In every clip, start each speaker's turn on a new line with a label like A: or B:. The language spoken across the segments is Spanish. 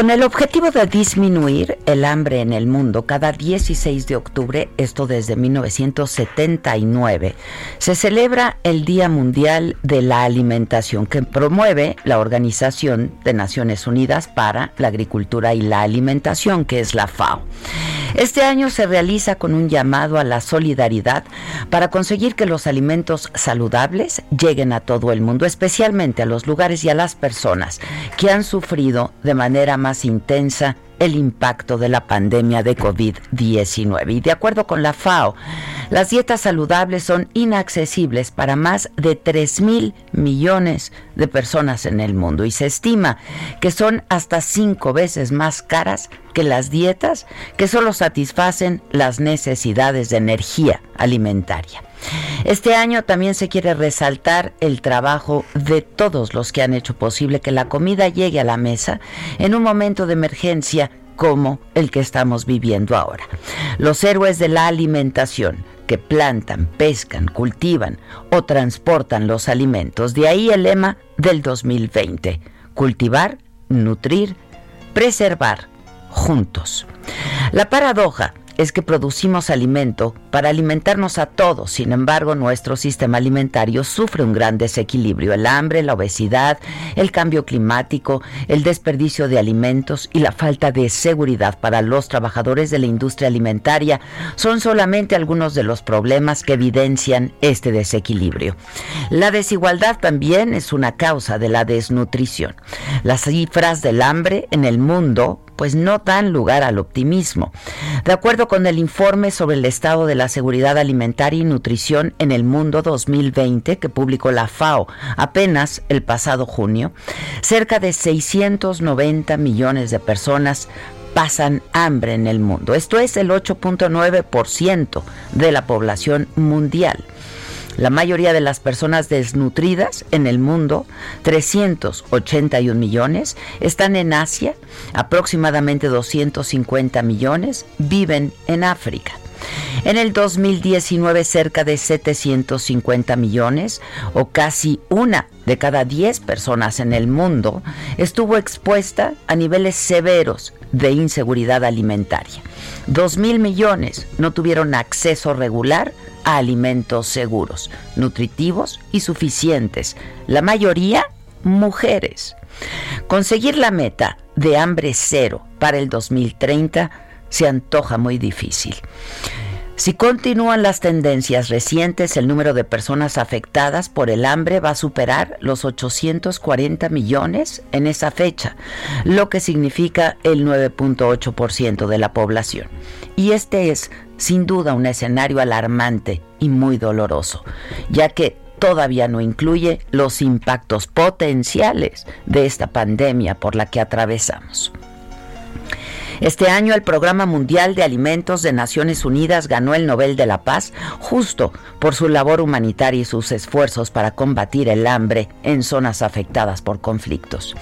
A: Con el objetivo de disminuir el hambre en el mundo, cada 16 de octubre, esto desde 1979, se celebra el Día Mundial de la Alimentación que promueve la Organización de Naciones Unidas para la Agricultura y la Alimentación, que es la FAO. Este año se realiza con un llamado a la solidaridad para conseguir que los alimentos saludables lleguen a todo el mundo, especialmente a los lugares y a las personas que han sufrido de manera más intensa el impacto de la pandemia de COVID-19. Y de acuerdo con la FAO, las dietas saludables son inaccesibles para más de 3 mil millones de personas en el mundo y se estima que son hasta cinco veces más caras que las dietas que solo satisfacen las necesidades de energía alimentaria. Este año también se quiere resaltar el trabajo de todos los que han hecho posible que la comida llegue a la mesa en un momento de emergencia como el que estamos viviendo ahora. Los héroes de la alimentación que plantan, pescan, cultivan o transportan los alimentos. De ahí el lema del 2020. Cultivar, nutrir, preservar, juntos. La paradoja es que producimos alimento para alimentarnos a todos. Sin embargo, nuestro sistema alimentario sufre un gran desequilibrio. El hambre, la obesidad, el cambio climático, el desperdicio de alimentos y la falta de seguridad para los trabajadores de la industria alimentaria son solamente algunos de los problemas que evidencian este desequilibrio. La desigualdad también es una causa de la desnutrición. Las cifras del hambre en el mundo pues no dan lugar al optimismo. De acuerdo con el informe sobre el estado de la seguridad alimentaria y nutrición en el mundo 2020 que publicó la FAO apenas el pasado junio, cerca de 690 millones de personas pasan hambre en el mundo. Esto es el 8.9% de la población mundial. La mayoría de las personas desnutridas en el mundo, 381 millones, están en Asia, aproximadamente 250 millones viven en África. En el 2019 cerca de 750 millones o casi una de cada 10 personas en el mundo estuvo expuesta a niveles severos de inseguridad alimentaria. 2 mil millones no tuvieron acceso regular a alimentos seguros, nutritivos y suficientes, la mayoría mujeres. Conseguir la meta de hambre cero para el 2030 se antoja muy difícil. Si continúan las tendencias recientes, el número de personas afectadas por el hambre va a superar los 840 millones en esa fecha, lo que significa el 9.8% de la población. Y este es, sin duda, un escenario alarmante y muy doloroso, ya que todavía no incluye los impactos potenciales de esta pandemia por la que atravesamos. Este año el Programa Mundial de Alimentos de Naciones Unidas ganó el Nobel de la Paz justo por su labor humanitaria y sus esfuerzos para combatir el hambre en zonas afectadas por conflictos.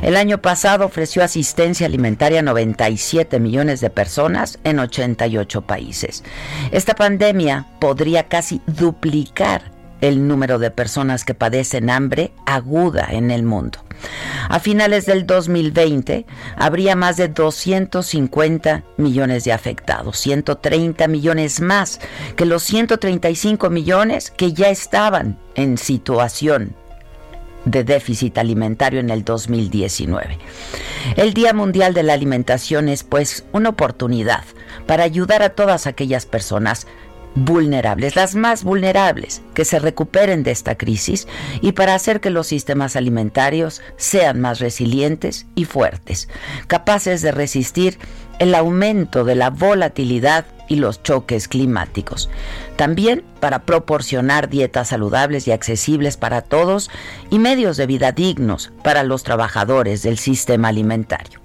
A: El año pasado ofreció asistencia alimentaria a 97 millones de personas en 88 países. Esta pandemia podría casi duplicar el número de personas que padecen hambre aguda en el mundo. A finales del 2020 habría más de 250 millones de afectados, 130 millones más que los 135 millones que ya estaban en situación de déficit alimentario en el 2019. El Día Mundial de la Alimentación es pues una oportunidad para ayudar a todas aquellas personas vulnerables, las más vulnerables, que se recuperen de esta crisis y para hacer que los sistemas alimentarios sean más resilientes y fuertes, capaces de resistir el aumento de la volatilidad y los choques climáticos. También para proporcionar dietas saludables y accesibles para todos y medios de vida dignos para los trabajadores del sistema alimentario.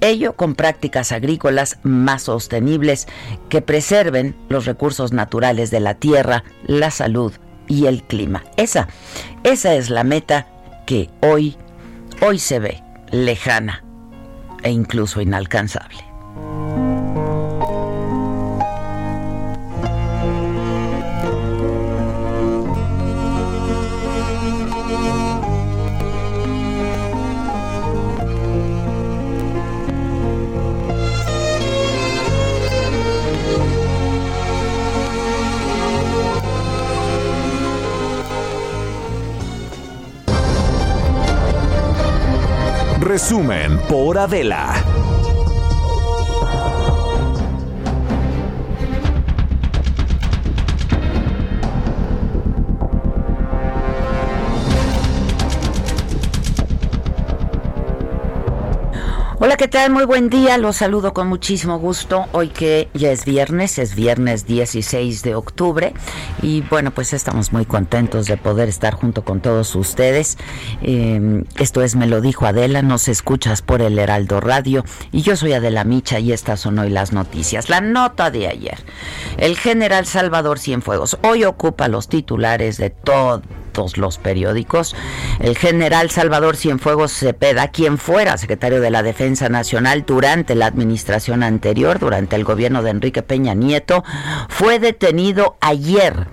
A: Ello con prácticas agrícolas más sostenibles que preserven los recursos naturales de la tierra, la salud y el clima. Esa, esa es la meta que hoy, hoy se ve lejana e incluso inalcanzable.
B: Resumen por Adela.
A: Hola, ¿qué tal? Muy buen día. Los saludo con muchísimo gusto. Hoy que ya es viernes, es viernes 16 de octubre. Y bueno, pues estamos muy contentos de poder estar junto con todos ustedes. Eh, esto es Me lo dijo Adela, nos escuchas por el Heraldo Radio. Y yo soy Adela Micha y estas son hoy las noticias. La nota de ayer. El general Salvador Cienfuegos hoy ocupa los titulares de todo los periódicos. El general Salvador Cienfuegos Cepeda, quien fuera secretario de la Defensa Nacional durante la administración anterior, durante el gobierno de Enrique Peña Nieto, fue detenido ayer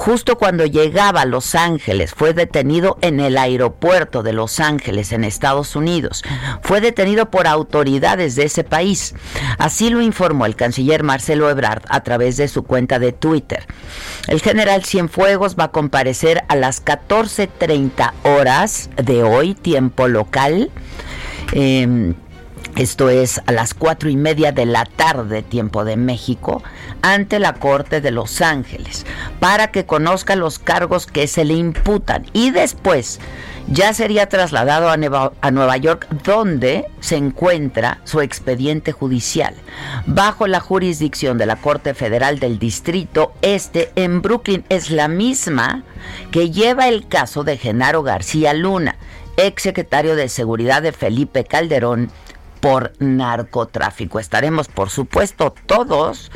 A: justo cuando llegaba a Los Ángeles, fue detenido en el aeropuerto de Los Ángeles, en Estados Unidos. Fue detenido por autoridades de ese país. Así lo informó el canciller Marcelo Ebrard a través de su cuenta de Twitter. El general Cienfuegos va a comparecer a las 14.30 horas de hoy, tiempo local. Em, esto es a las cuatro y media de la tarde, tiempo de México, ante la Corte de Los Ángeles, para que conozca los cargos que se le imputan y después ya sería trasladado a Nueva, York, donde se encuentra su expediente judicial, bajo la jurisdicción de la Corte Federal del Distrito Este en Brooklyn. Es la misma que lleva el caso de Genaro García Luna, ex secretario de Seguridad de Felipe Calderón por narcotráfico. Estaremos, por supuesto, todos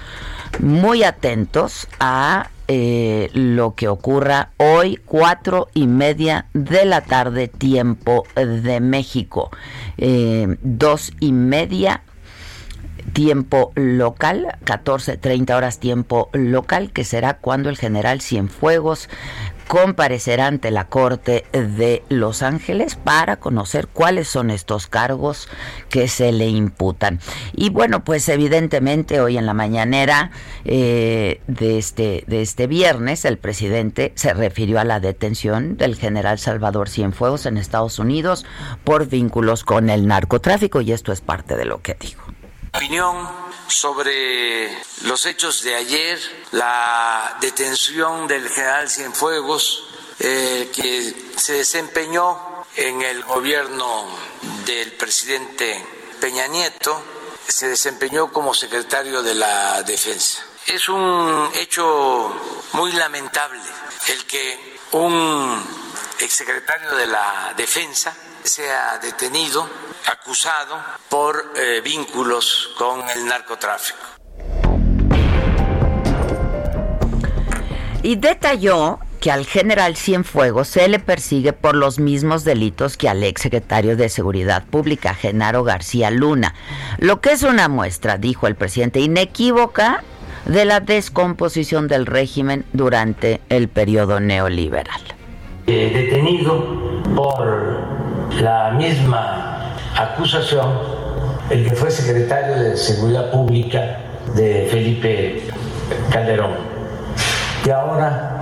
A: muy atentos a eh, lo que ocurra hoy, cuatro y media de la tarde, tiempo de México. Eh, dos y media tiempo local, 14.30 horas tiempo local, que será cuando el general Cienfuegos comparecerá ante la Corte de Los Ángeles para conocer cuáles son estos cargos que se le imputan. Y bueno, pues evidentemente hoy en la mañanera eh, de, este, de este viernes el presidente se refirió a la detención del general Salvador Cienfuegos en Estados Unidos por vínculos con el narcotráfico y esto es parte de lo que dijo.
C: Opinión sobre los hechos de ayer, la detención del general Cienfuegos, eh, que se desempeñó en el gobierno del presidente Peña Nieto, se desempeñó como secretario de la Defensa. Es un hecho muy lamentable el que un exsecretario de la Defensa sea detenido acusado por eh, vínculos con el narcotráfico.
A: Y detalló que al general Cienfuegos se le persigue por los mismos delitos que al ex secretario de Seguridad Pública, Genaro García Luna. Lo que es una muestra, dijo el presidente, inequívoca de la descomposición del régimen durante el periodo neoliberal.
C: Eh, detenido por la misma acusación el que fue secretario de Seguridad Pública de Felipe Calderón. Y ahora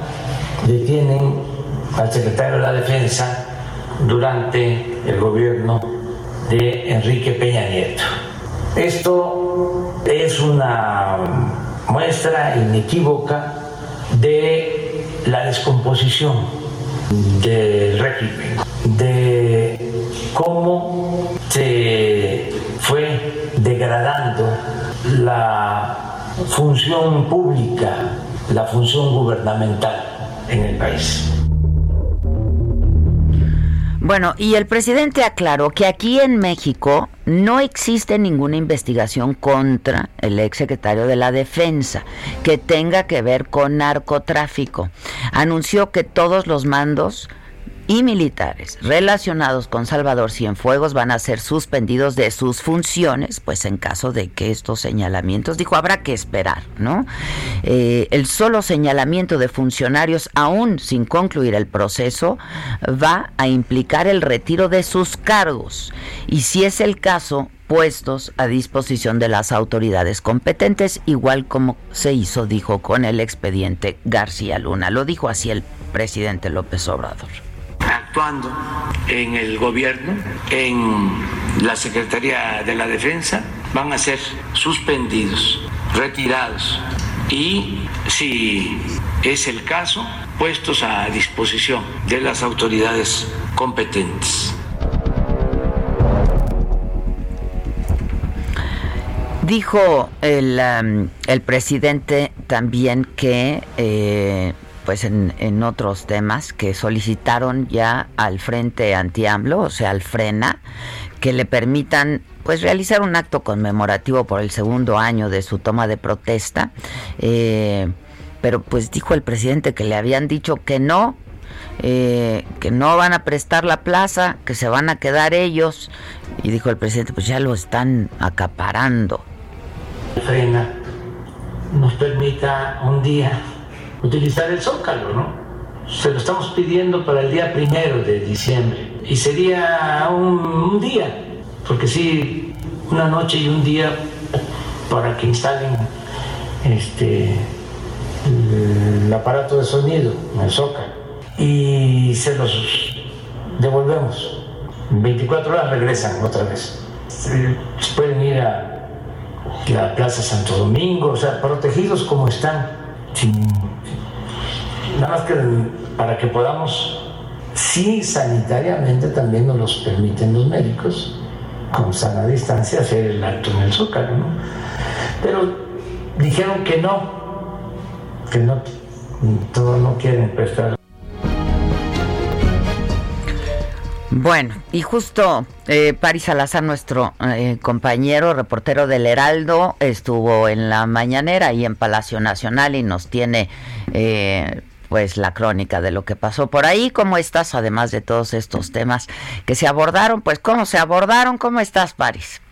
C: detienen al secretario de la Defensa durante el gobierno de Enrique Peña Nieto. Esto es una muestra inequívoca de la descomposición del régimen, de cómo se fue degradando la función pública, la función gubernamental en el país.
A: Bueno, y el presidente aclaró que aquí en México no existe ninguna investigación contra el exsecretario de la Defensa que tenga que ver con narcotráfico. Anunció que todos los mandos y militares relacionados con Salvador Cienfuegos van a ser suspendidos de sus funciones, pues en caso de que estos señalamientos, dijo, habrá que esperar, ¿no? Eh, el solo señalamiento de funcionarios, aún sin concluir el proceso, va a implicar el retiro de sus cargos. Y si es el caso, puestos a disposición de las autoridades competentes, igual como se hizo, dijo, con el expediente García Luna. Lo dijo así el presidente López Obrador
C: actuando en el gobierno, en la Secretaría de la Defensa, van a ser suspendidos, retirados y, si es el caso, puestos a disposición de las autoridades competentes.
A: Dijo el, el presidente también que eh, pues en, en, otros temas que solicitaron ya al Frente Anti-AMLO, o sea, al FRENA, que le permitan pues realizar un acto conmemorativo por el segundo año de su toma de protesta. Eh, pero pues dijo el presidente que le habían dicho que no, eh, que no van a prestar la plaza, que se van a quedar ellos. Y dijo el presidente, pues ya lo están acaparando.
C: Frena nos permita un día utilizar el zócalo, ¿no? Se lo estamos pidiendo para el día primero de diciembre y sería un, día, porque sí, una noche y un día para que instalen este el aparato de sonido el zócalo y se los devolvemos. En 24 horas regresan otra vez. Pueden ir a la Plaza Santo Domingo, o sea, protegidos como están, sin Nada más que para que podamos, sí sanitariamente también nos los permiten los médicos, con sana distancia, hacer el acto en el zócalo, ¿no? Pero dijeron que no, que no, todos no quieren prestar.
A: Bueno, y justo eh, Paris Salazar, nuestro eh, compañero reportero del Heraldo, estuvo en la mañanera y en Palacio Nacional y nos tiene eh, pues la crónica de lo que pasó por ahí. ¿Cómo estás? Además de todos estos temas que se abordaron, pues cómo se abordaron. ¿Cómo estás, París?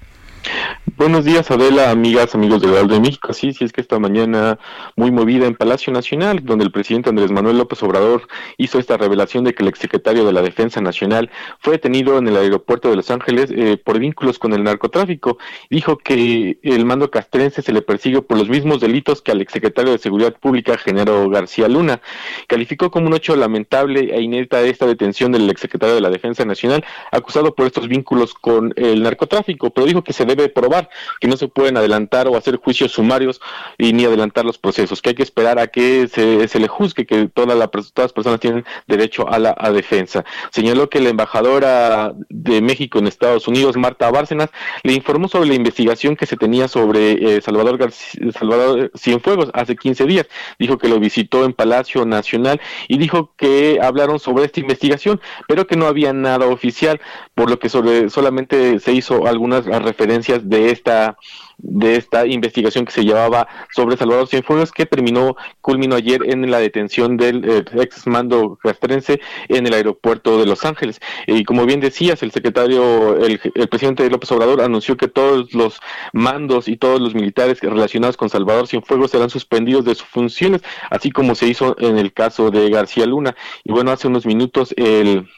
D: Buenos días, Adela, amigas, amigos del Heraldo de México. Sí, sí, es que esta mañana muy movida en Palacio Nacional, donde el presidente Andrés Manuel López Obrador hizo esta revelación de que el exsecretario de la Defensa Nacional fue detenido en el aeropuerto de Los Ángeles eh, por vínculos con el narcotráfico. Dijo que el mando castrense se le persigue por los mismos delitos que al exsecretario de Seguridad Pública, Genaro García Luna. Calificó como un hecho lamentable e inédita esta detención del exsecretario de la Defensa Nacional, acusado por estos vínculos con el narcotráfico, pero dijo que se debe probar, que no se pueden adelantar o hacer juicios sumarios y ni adelantar los procesos, que hay que esperar a que se, le juzgue, que toda la, todas las personas tienen derecho a la defensa. Señaló que la embajadora de México en Estados Unidos, Marta Bárcenas, le informó sobre la investigación que se tenía sobre eh, Salvador, García, Salvador Cienfuegos hace 15 días. Dijo que lo visitó en Palacio Nacional y dijo que hablaron sobre esta investigación, pero que no había nada oficial, por lo que sobre, solamente se hizo algunas referencias de esta de esta investigación que se llevaba sobre Salvador Cienfuegos que terminó culminó ayer en la detención del eh, ex mando castrense en el aeropuerto de Los Ángeles. Y como bien decías el secretario el, el presidente López Obrador anunció que todos los mandos y todos los militares relacionados con Salvador Cienfuegos serán suspendidos de sus funciones así como se hizo en el caso de García Luna. Y bueno hace unos minutos el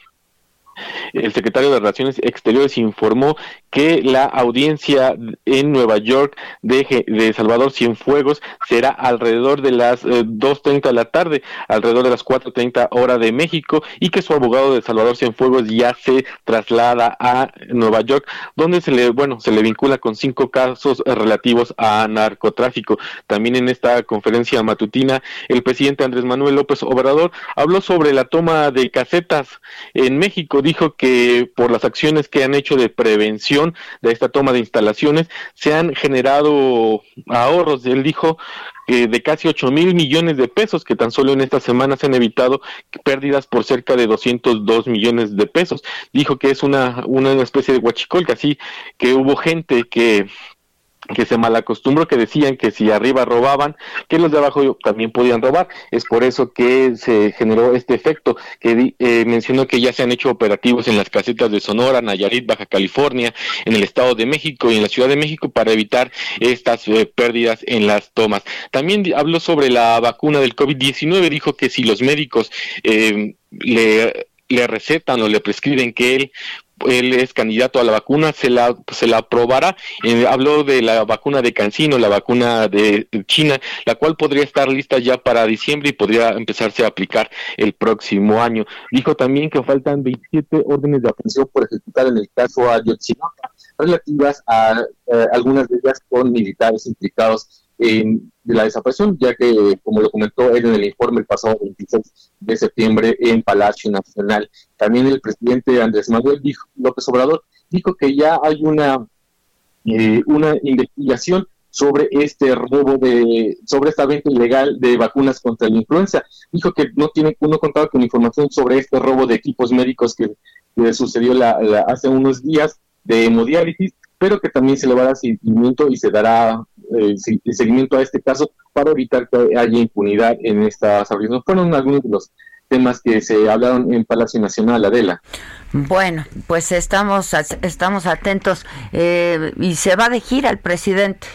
D: el secretario de Relaciones Exteriores informó que la audiencia en Nueva York de, de Salvador Cienfuegos será alrededor de las 2.30 eh, de la tarde, alrededor de las 4.30 hora de México, y que su abogado de Salvador Cienfuegos ya se traslada a Nueva York, donde se le, bueno, se le vincula con cinco casos relativos a narcotráfico. También en esta conferencia matutina, el presidente Andrés Manuel López Obrador habló sobre la toma de casetas en México dijo que por las acciones que han hecho de prevención de esta toma de instalaciones se han generado ahorros. Él dijo que de casi 8 mil millones de pesos, que tan solo en esta semana se han evitado pérdidas por cerca de 202 millones de pesos. Dijo que es una, una especie de huachicolca, así que hubo gente que que se malacostumbró que decían que si arriba robaban, que los de abajo también podían robar. Es por eso que se generó este efecto, que eh, mencionó que ya se han hecho operativos en las casetas de Sonora, Nayarit, Baja California, en el Estado de México y en la Ciudad de México para evitar estas eh, pérdidas en las tomas. También habló sobre la vacuna del COVID-19, dijo que si los médicos eh, le le recetan o le prescriben que él él es candidato a la vacuna, se la, se la aprobará. Eh, habló de la vacuna de Cancino, la vacuna de China, la cual podría estar lista ya para diciembre y podría empezarse a aplicar el próximo año. Dijo también que faltan 27 órdenes de aprehensión por ejecutar en el caso Ayotzinapa, relativas a eh, algunas de ellas con militares implicados de la desaparición, ya que, como lo comentó él en el informe el pasado 26 de septiembre en Palacio Nacional, también el presidente Andrés Manuel López Obrador dijo que ya hay una, eh, una investigación sobre este robo de, sobre esta venta ilegal de vacunas contra la influenza. Dijo que no tiene, uno contaba con información sobre este robo de equipos médicos que, sucedió la, hace unos días de hemodiálisis, pero que también se le va a dar seguimiento y se dará eh, seguimiento a este caso para evitar que haya impunidad en estas audiencias. Fueron algunos de los temas que se hablaron en Palacio Nacional, Adela.
A: Bueno, pues estamos, estamos atentos eh, y se va de gira el presidente.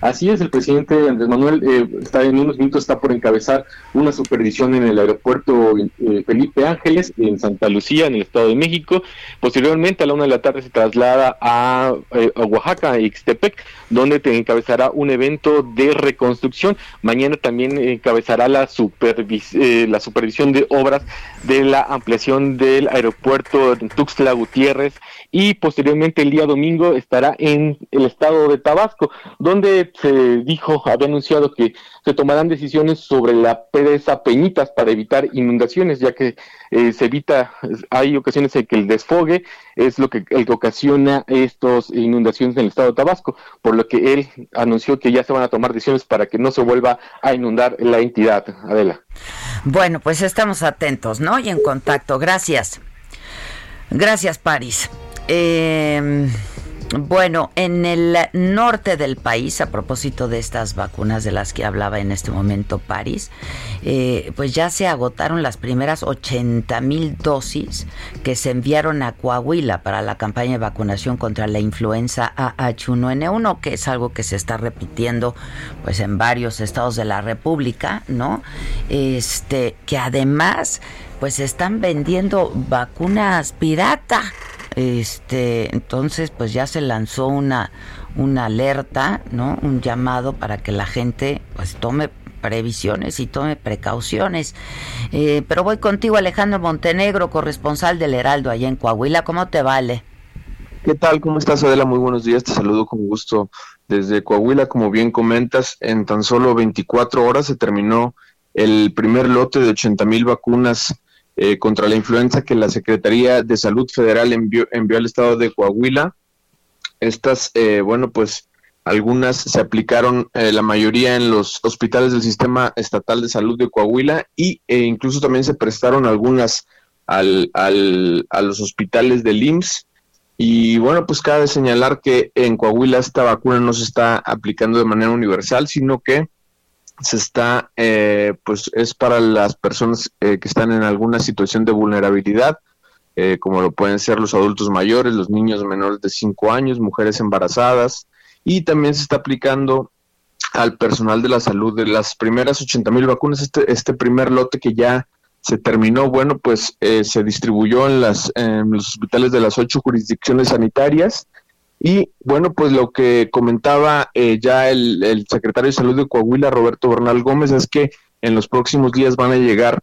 D: Así es, el presidente Andrés Manuel eh, está en unos minutos está por encabezar una supervisión en el aeropuerto eh, Felipe Ángeles en Santa Lucía, en el Estado de México. Posteriormente, a la una de la tarde, se traslada a, eh, a Oaxaca, Ixtepec, donde te encabezará un evento de reconstrucción. Mañana también encabezará la, supervis la supervisión de obras de la ampliación del aeropuerto de Tuxtla Gutiérrez y posteriormente el día domingo estará en el estado de Tabasco, donde se dijo, había anunciado que se tomarán decisiones sobre la presa Peñitas para evitar inundaciones, ya que eh, se evita, hay ocasiones en que el desfogue es lo que, el que ocasiona estas inundaciones en el estado de Tabasco, por lo que él anunció que ya se van a tomar decisiones para que no se vuelva a inundar la entidad. Adela.
A: Bueno, pues estamos atentos, ¿no? Y en contacto. Gracias. Gracias, París. Eh, bueno, en el norte del país, a propósito de estas vacunas de las que hablaba en este momento París, eh, pues ya se agotaron las primeras 80 mil dosis que se enviaron a Coahuila para la campaña de vacunación contra la influenza AH1N1, que es algo que se está repitiendo pues en varios estados de la República, ¿no? Este, que además pues están vendiendo vacunas pirata. Este, entonces pues ya se lanzó una una alerta, ¿no? Un llamado para que la gente pues tome previsiones y tome precauciones. Eh, pero voy contigo, Alejandro Montenegro, corresponsal del Heraldo allá en Coahuila. ¿Cómo te vale?
E: ¿Qué tal? ¿Cómo estás, Adela? Muy buenos días. Te saludo con gusto desde Coahuila. Como bien comentas, en tan solo 24 horas se terminó el primer lote de 80 mil vacunas eh, contra la influenza que la Secretaría de Salud Federal envió, al estado de Coahuila. Estas, eh, bueno, pues algunas se aplicaron, eh, la mayoría en los hospitales del Sistema Estatal de Salud de Coahuila y, e incluso también se prestaron algunas al, al, a los hospitales del IMSS Y bueno, pues cabe señalar que en Coahuila esta vacuna no se está aplicando de manera universal, sino que se está, eh, pues es para las personas eh, que están en alguna situación de vulnerabilidad, eh, como lo pueden ser los adultos mayores, los niños menores de 5 años, mujeres embarazadas, y también se está aplicando al personal de la salud de las primeras 80 mil vacunas, este, este primer lote que ya se terminó, bueno, pues eh, se distribuyó en, las, en los hospitales de las ocho jurisdicciones sanitarias y bueno, pues lo que comentaba eh, ya el, secretario de Salud de Coahuila, Roberto Bernal Gómez, es que en los próximos días van a llegar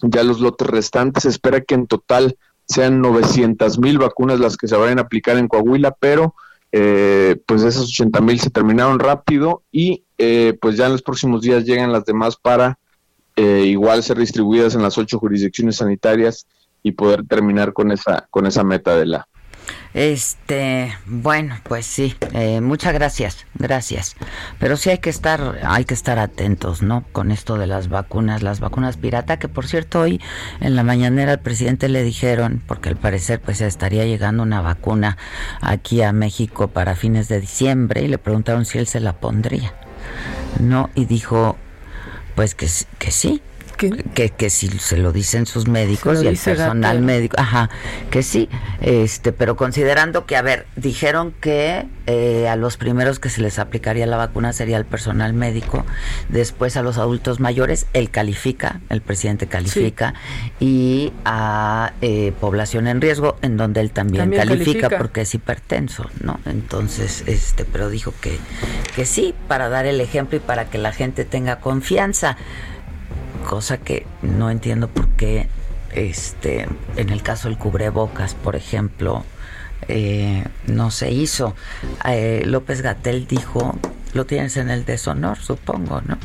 E: ya los lotes restantes. Se espera que en total sean 900 mil vacunas las que se vayan a aplicar en Coahuila, pero eh, pues esas 80 mil se terminaron rápido y pues ya en los próximos días llegan las demás para eh, igual ser distribuidas en las ocho jurisdicciones sanitarias y poder terminar con esa con esa meta de la
A: este, bueno, pues sí, eh, muchas gracias, gracias. Pero sí hay que estar, hay que estar atentos, ¿no? Con esto de las vacunas, las vacunas pirata, que por cierto hoy en la mañanera al presidente le dijeron, porque al parecer pues estaría llegando una vacuna aquí a México para fines de diciembre y le preguntaron si él se la pondría, ¿no? Y dijo, pues que, que sí, que, que si se lo dicen sus médicos y el personal médico, ajá, que sí, este, pero considerando que, a ver, dijeron que eh, a los primeros que se les aplicaría la vacuna sería el personal médico, después a los adultos mayores, él califica, el presidente califica, y a eh, población en riesgo, en donde él también, califica, porque es hipertenso, ¿no? Entonces, este, pero dijo que, que sí, para dar el ejemplo y para que la gente tenga confianza cosa que no entiendo por qué este en el caso del cubrebocas por ejemplo eh, no se hizo eh, López Gatel dijo lo tienes en el deshonor supongo no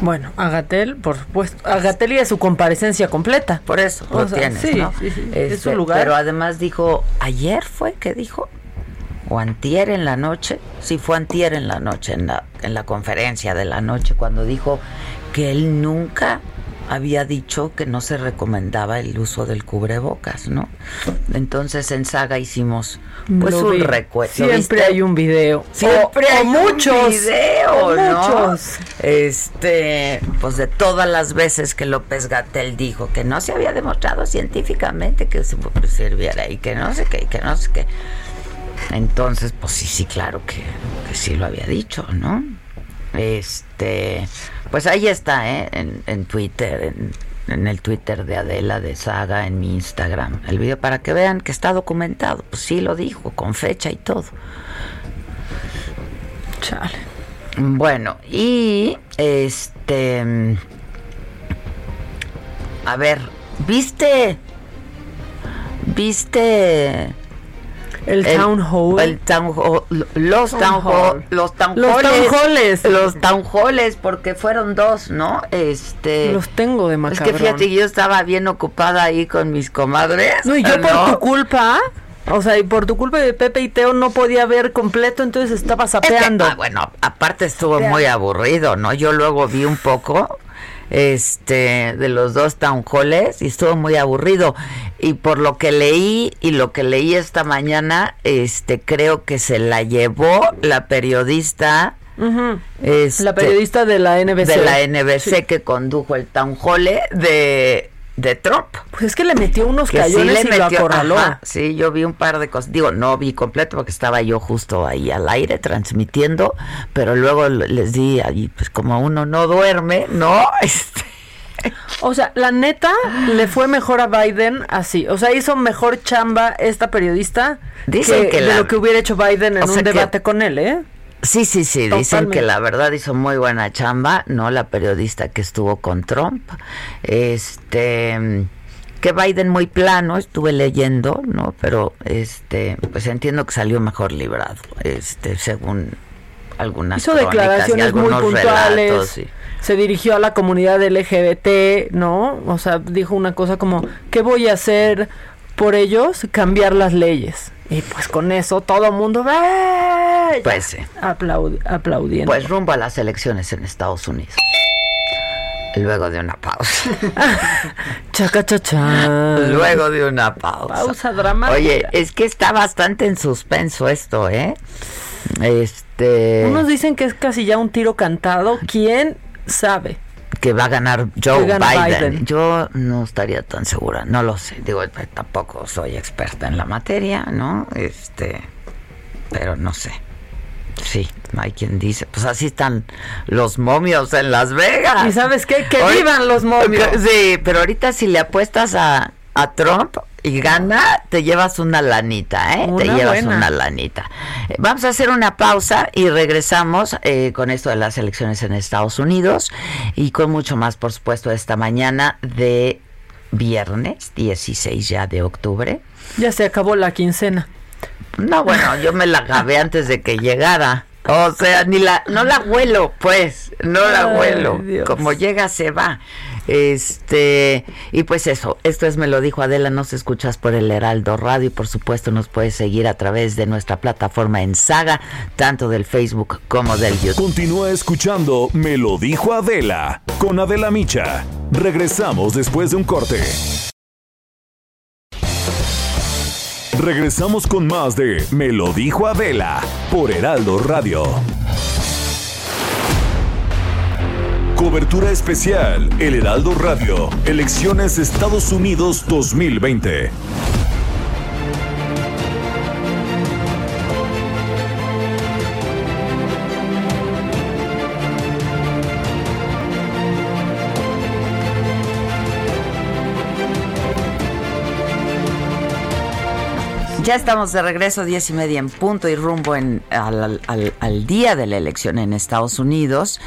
F: bueno, a Gatel, por supuesto, a Gatel y a su comparecencia completa.
A: Por eso, lo tienes, sí, sí, sí, es su este, lugar. Pero además dijo, ayer fue que dijo, o antier en la noche, sí fue antier en la noche, en la, en la conferencia de la noche, cuando dijo que él nunca había dicho que no se recomendaba el uso del cubrebocas, ¿no? Entonces en Saga hicimos pues un recuerdo.
F: Siempre hay un video.
A: Siempre hay muchos. video, Muchos. Este, pues de todas las veces que López Gatel dijo que no se había demostrado científicamente que se sirviera y que no sé qué, que no sé qué. Entonces, pues sí, sí, claro que, que sí lo había dicho, ¿no? Este, pues ahí está, ¿eh? En, Twitter, en, el Twitter de Adela de Saga, en mi Instagram, el video para que vean que está documentado. Pues sí lo dijo, con fecha y todo. Chale. Bueno, y este. A ver, ¿viste? ¿Viste?
F: El, town hall.
A: El town hall, los town, hall, los town los halls, los town halls, porque fueron dos, ¿no? Este.
F: Los tengo de macabrón.
A: Es que fíjate, yo estaba bien ocupada ahí con mis comadres.
F: No, y yo por tu culpa. O sea, y por tu culpa de Pepe y Teo no podía ver completo, entonces estaba sapeando.
A: ah, bueno, aparte estuvo muy aburrido, ¿no? Yo luego vi un poco este de los dos town halls y estuvo muy aburrido. Y por lo que leí y lo que leí esta mañana este creo que se la llevó la periodista
F: este, la periodista de la NBC
A: de la NBC que condujo el town hall de de Trump.
F: Pues es que le metió unos cayones y lo acorraló.
A: sí, yo vi un par de cosas. Digo, no vi completo porque estaba yo justo ahí al aire transmitiendo, pero luego les di ahí, pues como uno no duerme, ¿no? Este...
F: O sea, la neta le fue mejor a Biden así. O sea, hizo mejor chamba esta periodista Dicen que, de lo que hubiera hecho Biden en un debate con él, ¿eh?
A: Sí, sí, sí, dicen que la verdad hizo muy buena chamba, ¿no? La periodista que estuvo con Trump. Este que Biden muy plano, estuve leyendo, ¿no? Pero este, pues entiendo que salió mejor librado, este, según algunas
F: Hizo declaraciones muy puntuales. Se dirigió a la comunidad LGBT, ¿no? O sea, dijo una cosa como, ¿qué voy a hacer por ellos? Cambiar las leyes. Y pues con eso todo mundo ve.
A: Pues sí.
F: aplaudiendo.
A: Pues rumbo a las elecciones en Estados Unidos. Luego de una pausa.
F: Chaca,
A: Luego de una pausa.
F: Pausa dramática.
A: Oye, es que está bastante en suspenso esto, ¿eh? Este.
F: Unos dicen que es casi ya un tiro cantado. ¿Quién sabe?
A: Que va a ganar Joe Biden. Yo no estaría tan segura, no lo sé. Digo, tampoco soy experta en la materia, ¿no? Este. Pero no sé. Sí, hay quien dice, pues así están los momios en Las Vegas.
F: ¿Y sabes qué? Que vivan los momios.
A: Sí, pero ahorita si le apuestas a, a Trump y gana, te llevas una lanita, ¿eh? te llevas una lanita. Vamos a hacer una pausa y regresamos eh, con esto de las elecciones en Estados Unidos y con mucho más, por supuesto, esta mañana de viernes 16 ya de octubre.
F: Ya se acabó la quincena.
A: No, bueno, yo me la acabé antes de que llegara. O sea, ni la, no la huelo, pues, no la huelo. Como llega, se va. Este, y pues eso, esto es Me lo dijo Adela, nos escuchas por el Heraldo Radio y por supuesto nos puedes seguir a través de nuestra plataforma en Saga, tanto del Facebook como del YouTube.
B: Continúa escuchando Me lo dijo Adela con Adela Micha. Regresamos después de un corte. Regresamos con más de Me lo dijo Adela por Heraldo Radio. Cobertura especial El Heraldo Radio, Elecciones Estados Unidos 2020.
A: Ya estamos de regreso, diez y media en punto y rumbo en, al, al, día de la elección en Estados Unidos.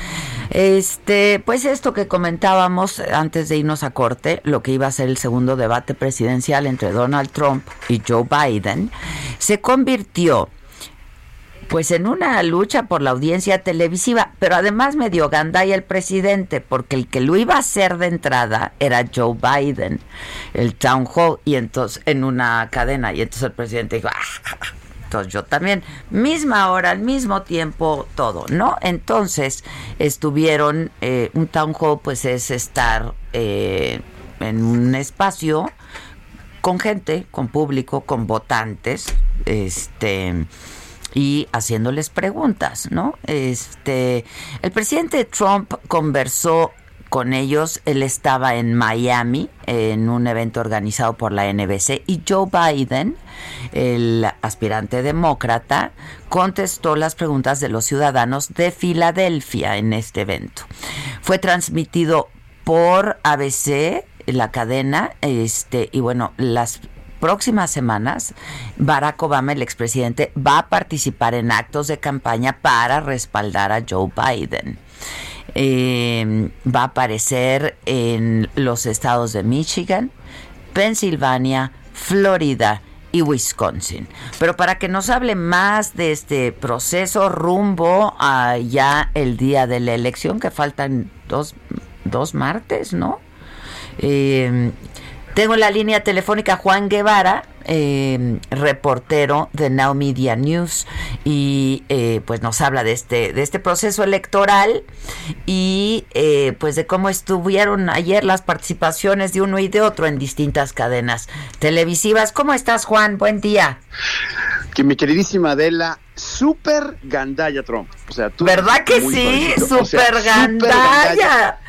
A: Este, pues esto que comentábamos antes de irnos a corte, lo que iba a ser el segundo debate presidencial entre Donald Trump y Joe Biden, se convirtió pues en una lucha por la audiencia televisiva, pero además me dio y el presidente, porque el que lo iba a hacer de entrada era Joe Biden, el town hall, y entonces en una cadena, y entonces el presidente dijo, ah, entonces yo también, misma hora, al mismo tiempo, todo, ¿no? Entonces estuvieron, eh, un town hall pues es estar eh, en un espacio con gente, con público, con votantes, este y haciéndoles preguntas, ¿no? Este, el presidente Trump conversó con ellos, él estaba en Miami en un evento organizado por la NBC y Joe Biden, el aspirante demócrata, contestó las preguntas de los ciudadanos de Filadelfia en este evento. Fue transmitido por ABC, la cadena, este, y bueno, las próximas semanas, Barack Obama, el expresidente, va a participar en actos de campaña para respaldar a Joe Biden. Em, va a aparecer en los estados de Michigan, Pensilvania, Florida y Wisconsin. Pero para que nos hable más de este proceso rumbo a ya el día de la elección, que faltan dos, dos martes, ¿no? Eh, tengo en la línea telefónica Juan Guevara, eh, reportero de Now Media News y eh, pues nos habla de este de este proceso electoral y eh, pues de cómo estuvieron ayer las participaciones de uno y de otro en distintas cadenas televisivas. ¿Cómo estás Juan? Buen día.
G: Que mi queridísima Adela, súper gandalla Trump. O sea, tú
A: ¿Verdad que sí? Súper gandalla.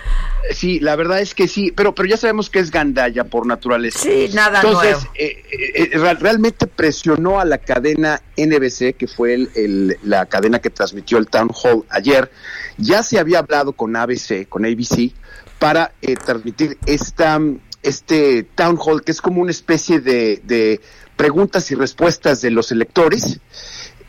G: Sí, la verdad es que sí, pero, pero ya sabemos que es gandalla por naturaleza.
A: Sí, nada
G: Entonces, eh, eh, eh, realmente presionó a la cadena NBC, que fue el, la cadena que transmitió el Town Hall ayer. Ya se había hablado con ABC, con ABC, para transmitir esta, este Town Hall, que es como una especie de, de preguntas y respuestas de los electores.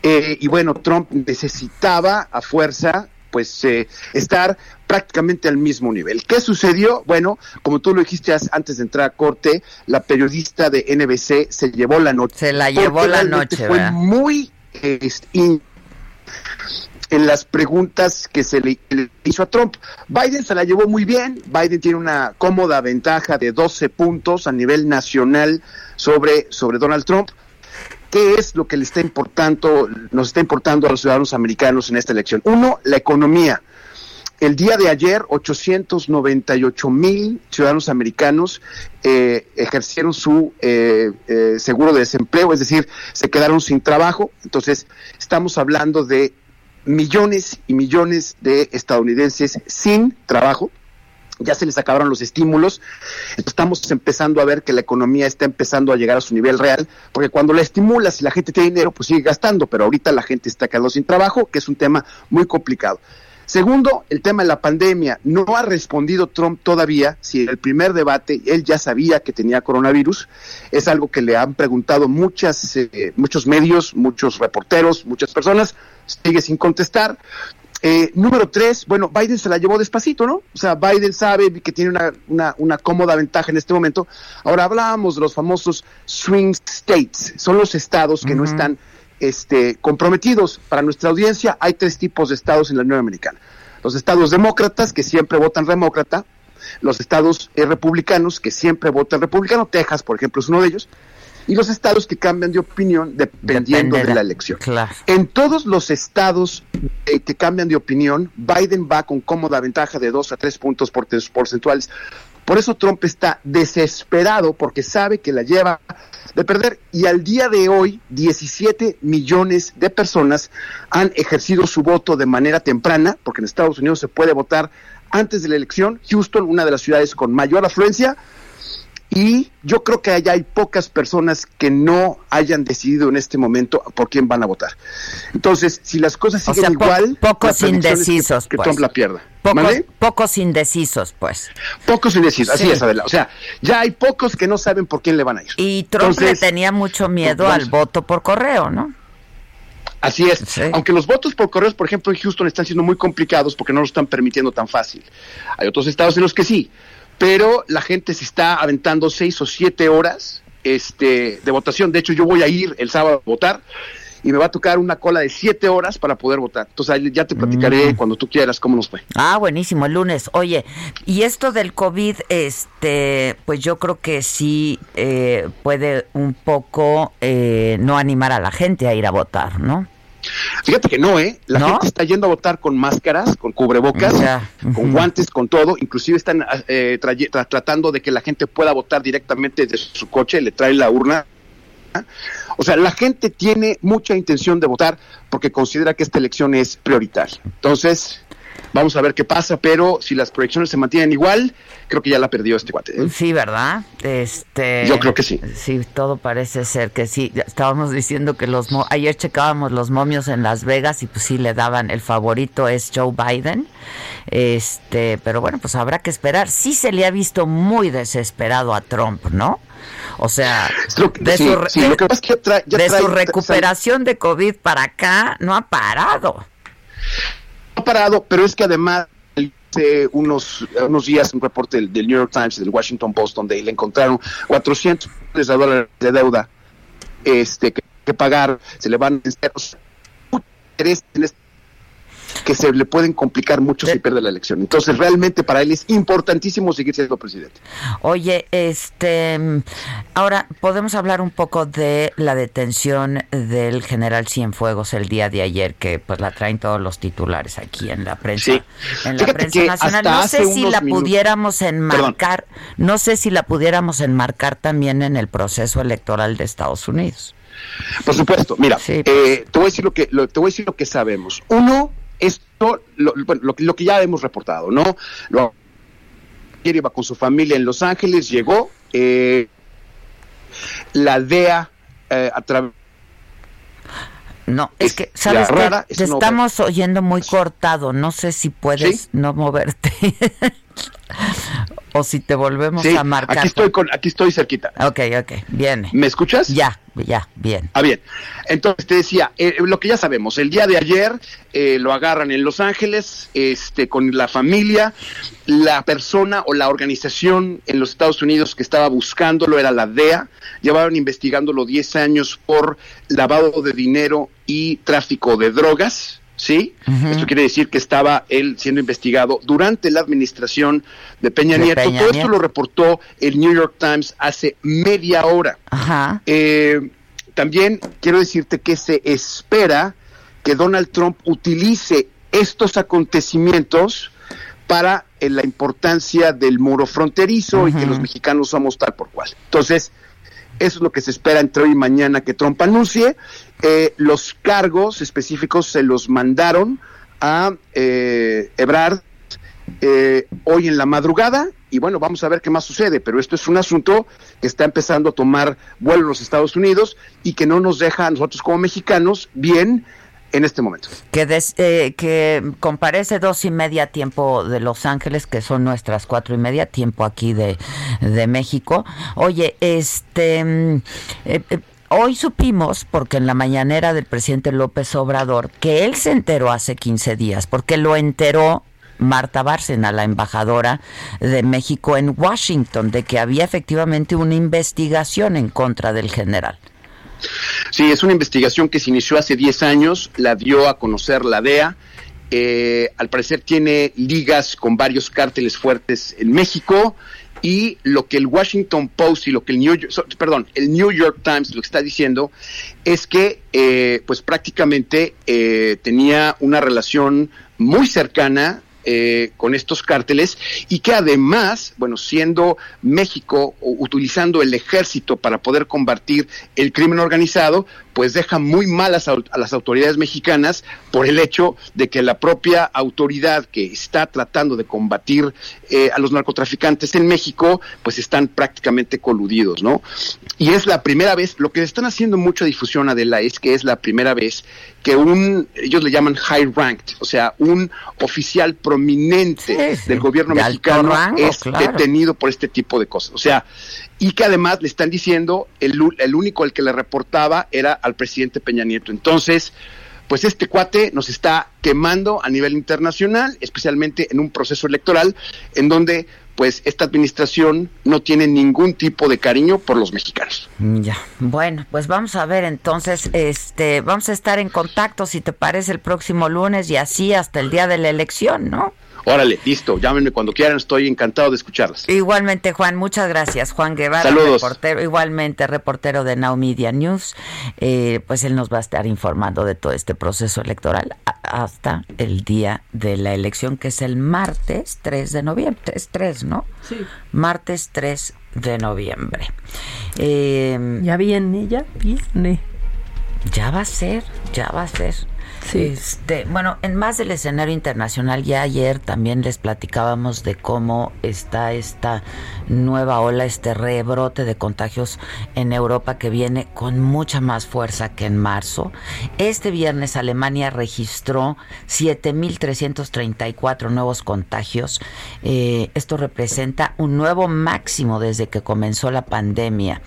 G: y bueno, Trump necesitaba a fuerza pues eh, estar prácticamente al mismo nivel. ¿Qué sucedió? Bueno, como tú lo dijiste antes de entrar a corte, la periodista de NBC se llevó la noche.
A: Se la llevó la noche.
G: Fue muy en las preguntas que se le, hizo a Trump. Biden se la llevó muy bien. Biden tiene una cómoda ventaja de 12 puntos a nivel nacional sobre, sobre Donald Trump. ¿Qué es lo que le está importando, nos está importando a los ciudadanos americanos en esta elección? Uno, la economía. el día de ayer, 898 mil ciudadanos americanos eh, ejercieron su eh, eh, seguro de desempleo, es decir, se quedaron sin trabajo. Entonces, estamos hablando de millones y millones de estadounidenses sin trabajo. Ya se les acabaron los estímulos. Estamos empezando a ver que la economía está empezando a llegar a su nivel real, porque cuando la estimulas y la gente tiene dinero, pues sigue gastando, pero ahorita la gente está quedando sin trabajo, que es un tema muy complicado. Segundo, el tema de la pandemia. No ha respondido Trump todavía si en el primer debate él ya sabía que tenía coronavirus. Es algo que le han preguntado muchas, eh, muchos medios, muchos reporteros, muchas personas. Sigue sin contestar. Eh, número tres, bueno, Biden se la llevó despacito, ¿no? O sea, Biden sabe que tiene una, una, una, cómoda ventaja en este momento. Ahora hablábamos de los famosos swing states, son los estados que no están este, comprometidos. Para nuestra audiencia hay tres tipos de estados en la Unión Americana. Los estados demócratas, que siempre votan demócrata, los estados eh, republicanos, que siempre votan republicano, Texas, por ejemplo, es uno de ellos, y los estados que cambian de opinión dependiendo de, la, elección. En todos los estados eh, que cambian de opinión, Biden va con cómoda ventaja de dos a tres puntos porcentuales. Por eso Trump está desesperado porque sabe que la lleva de perder. Y al día de hoy, 17 millones de personas han ejercido su voto de manera temprana, porque en Estados Unidos se puede votar antes de la elección. Houston, una de las ciudades con mayor afluencia, y yo creo que allá hay pocas personas que no hayan decidido en este momento por quién van a votar. Entonces, si las cosas siguen igual,
A: pocos indecisos,
G: que, Trump la pierda.
A: Pocos, indecisos, pues.
G: Pocos indecisos, así es, Adela. O sea, ya hay pocos que no saben por quién le van a ir.
A: Y Trump le tenía mucho miedo al voto por correo, ¿no?
G: Así es. Aunque los votos por correo, por ejemplo, en Houston están siendo muy complicados porque no lo están permitiendo tan fácil. Hay otros estados en los que sí pero la gente se está aventando seis o siete horas este, de votación. De hecho, yo voy a ir el sábado a votar y me va a tocar una cola de siete horas para poder votar. Entonces ya te platicaré mm. cuando tú quieras cómo nos fue.
A: Ah, buenísimo, el lunes. Oye, y esto del COVID, este, pues yo creo que sí eh, puede un poco eh, no animar a la gente a ir a votar, ¿no?
G: Fíjate que no, ¿eh? La gente está yendo a votar con máscaras, con cubrebocas, con guantes, con todo. Inclusive están eh, tratando de que la gente pueda votar directamente desde su coche, le trae la urna. O sea, la gente tiene mucha intención de votar porque considera que esta elección es prioritaria. Entonces, Vamos a ver qué pasa, pero si las proyecciones se mantienen igual, creo que ya la perdió este cuate. ¿eh?
A: Sí, ¿verdad? Este,
G: Yo creo que sí.
A: Sí, todo parece ser que sí. Estábamos diciendo que los ayer checábamos los momios en Las Vegas y pues sí le daban el favorito es Joe Biden. Este, pero bueno, pues habrá que esperar. Sí se le ha visto muy desesperado a Trump, ¿no? O sea, de, su, recuperación de COVID para acá no ha parado
G: parado, pero es que además unos, unos días un reporte del, New York Times y del Washington Post donde le encontraron 400 dólares de deuda este que, pagar, se le van a interés en este que se le pueden complicar mucho si pierde la elección. Entonces, realmente para él es importantísimo seguir siendo presidente.
A: Oye, este, ahora podemos hablar un poco de la detención del general Cienfuegos el día de ayer, que pues la traen todos los titulares aquí en la prensa, en la prensa nacional. No sé si la pudiéramos enmarcar, no sé si la pudiéramos enmarcar también en el proceso electoral de Estados Unidos.
G: Por supuesto, mira, eh, te voy a decir lo que te voy a decir lo que sabemos. Uno, esto, lo, lo, que ya hemos reportado, ¿no? Lo, iba con su familia en Los Ángeles, llegó, eh, la DEA eh, a través
A: no, es, que, ¿sabes que Te estamos oyendo muy cortado. No sé si puedes no moverte. o si te volvemos a marcar.
G: Aquí estoy, con, aquí estoy cerquita.
A: Ok, ok, bien.
G: ¿Me escuchas?
A: Ya, ya, bien.
G: Ah, bien. Entonces te decía, eh, lo que ya sabemos, el día de ayer eh, lo agarran en Los Ángeles, este, con la familia, la persona o la organización en los Estados Unidos que estaba buscándolo era la DEA, llevaron investigándolo 10 años por lavado de dinero y tráfico de drogas. ¿Sí? Esto quiere decir que estaba él siendo investigado durante la administración de Peña, Nieto. Todo esto lo reportó el New York Times hace media hora. Eh, también quiero decirte que se espera que Donald Trump utilice estos acontecimientos para eh, la importancia del muro fronterizo y que los mexicanos somos tal por cual. Entonces, eso es lo que se espera entre hoy y mañana que Trump anuncie. Eh, los cargos específicos se los mandaron a eh, Ebrard eh, hoy en la madrugada y bueno, vamos a ver qué más sucede, pero esto es un asunto que está empezando a tomar vuelo en los Estados Unidos y que no nos deja a nosotros como mexicanos bien en este momento.
A: Que, eh, que comparece dos y media tiempo de Los Ángeles, que son nuestras cuatro y media tiempo aquí de, México. Oye, este... Mm, eh, eh, hoy supimos, porque en la mañanera del presidente López Obrador, que él se enteró hace 15 días, porque lo enteró Marta Bárcena, la embajadora de México en Washington, de que había efectivamente una investigación en contra del general.
G: Sí, es una investigación que se inició hace 10 años, la dio a conocer la DEA. Eh, al parecer tiene ligas con varios cárteles fuertes en México y lo que el Washington Post y lo que el New York, perdón, el New York Times lo está diciendo es que eh, pues prácticamente eh, tenía una relación muy cercana eh, con estos cárteles y que además, bueno, siendo México utilizando el ejército para poder combatir el crimen organizado, pues deja muy mal a las autoridades mexicanas por el hecho de que la propia autoridad que está tratando de combatir eh, a los narcotraficantes en México, pues están prácticamente coludidos, ¿no? Y es la primera vez, lo que están haciendo mucha difusión, Adela, es que es la primera vez que un, ellos le llaman high ranked, o sea, un oficial prominente del gobierno mexicano es detenido por este tipo de cosas. O sea, y que además le están diciendo, el, el único al que le reportaba era al presidente Peña Nieto. Entonces, pues este cuate nos está quemando a nivel internacional, especialmente en un proceso electoral en donde pues esta administración no tiene ningún tipo de cariño por los mexicanos.
A: Ya, bueno, pues vamos a ver entonces, este, vamos a estar en contacto si te parece el próximo lunes y así hasta el día de la elección, ¿no?
G: Órale, listo, llámenme cuando quieran, estoy encantado de escucharlas.
A: Igualmente, Juan, muchas gracias. Juan Guevara, reportero, igualmente reportero de Now Media News, eh, pues él nos va a estar informando de todo este proceso electoral hasta el día de la elección, que es el martes 3 de noviembre, es 3, ¿no?
F: Sí.
A: Martes 3 de noviembre. Eh,
F: ya viene, ya viene.
A: Ya va a ser, ya va a ser. Este, bueno, en más del escenario internacional, ya ayer también les platicábamos de cómo está esta nueva ola, este rebrote de contagios en Europa que viene con mucha más fuerza que en marzo. Este viernes Alemania registró 7.334 nuevos contagios. Eh, esto representa un nuevo máximo desde que comenzó la pandemia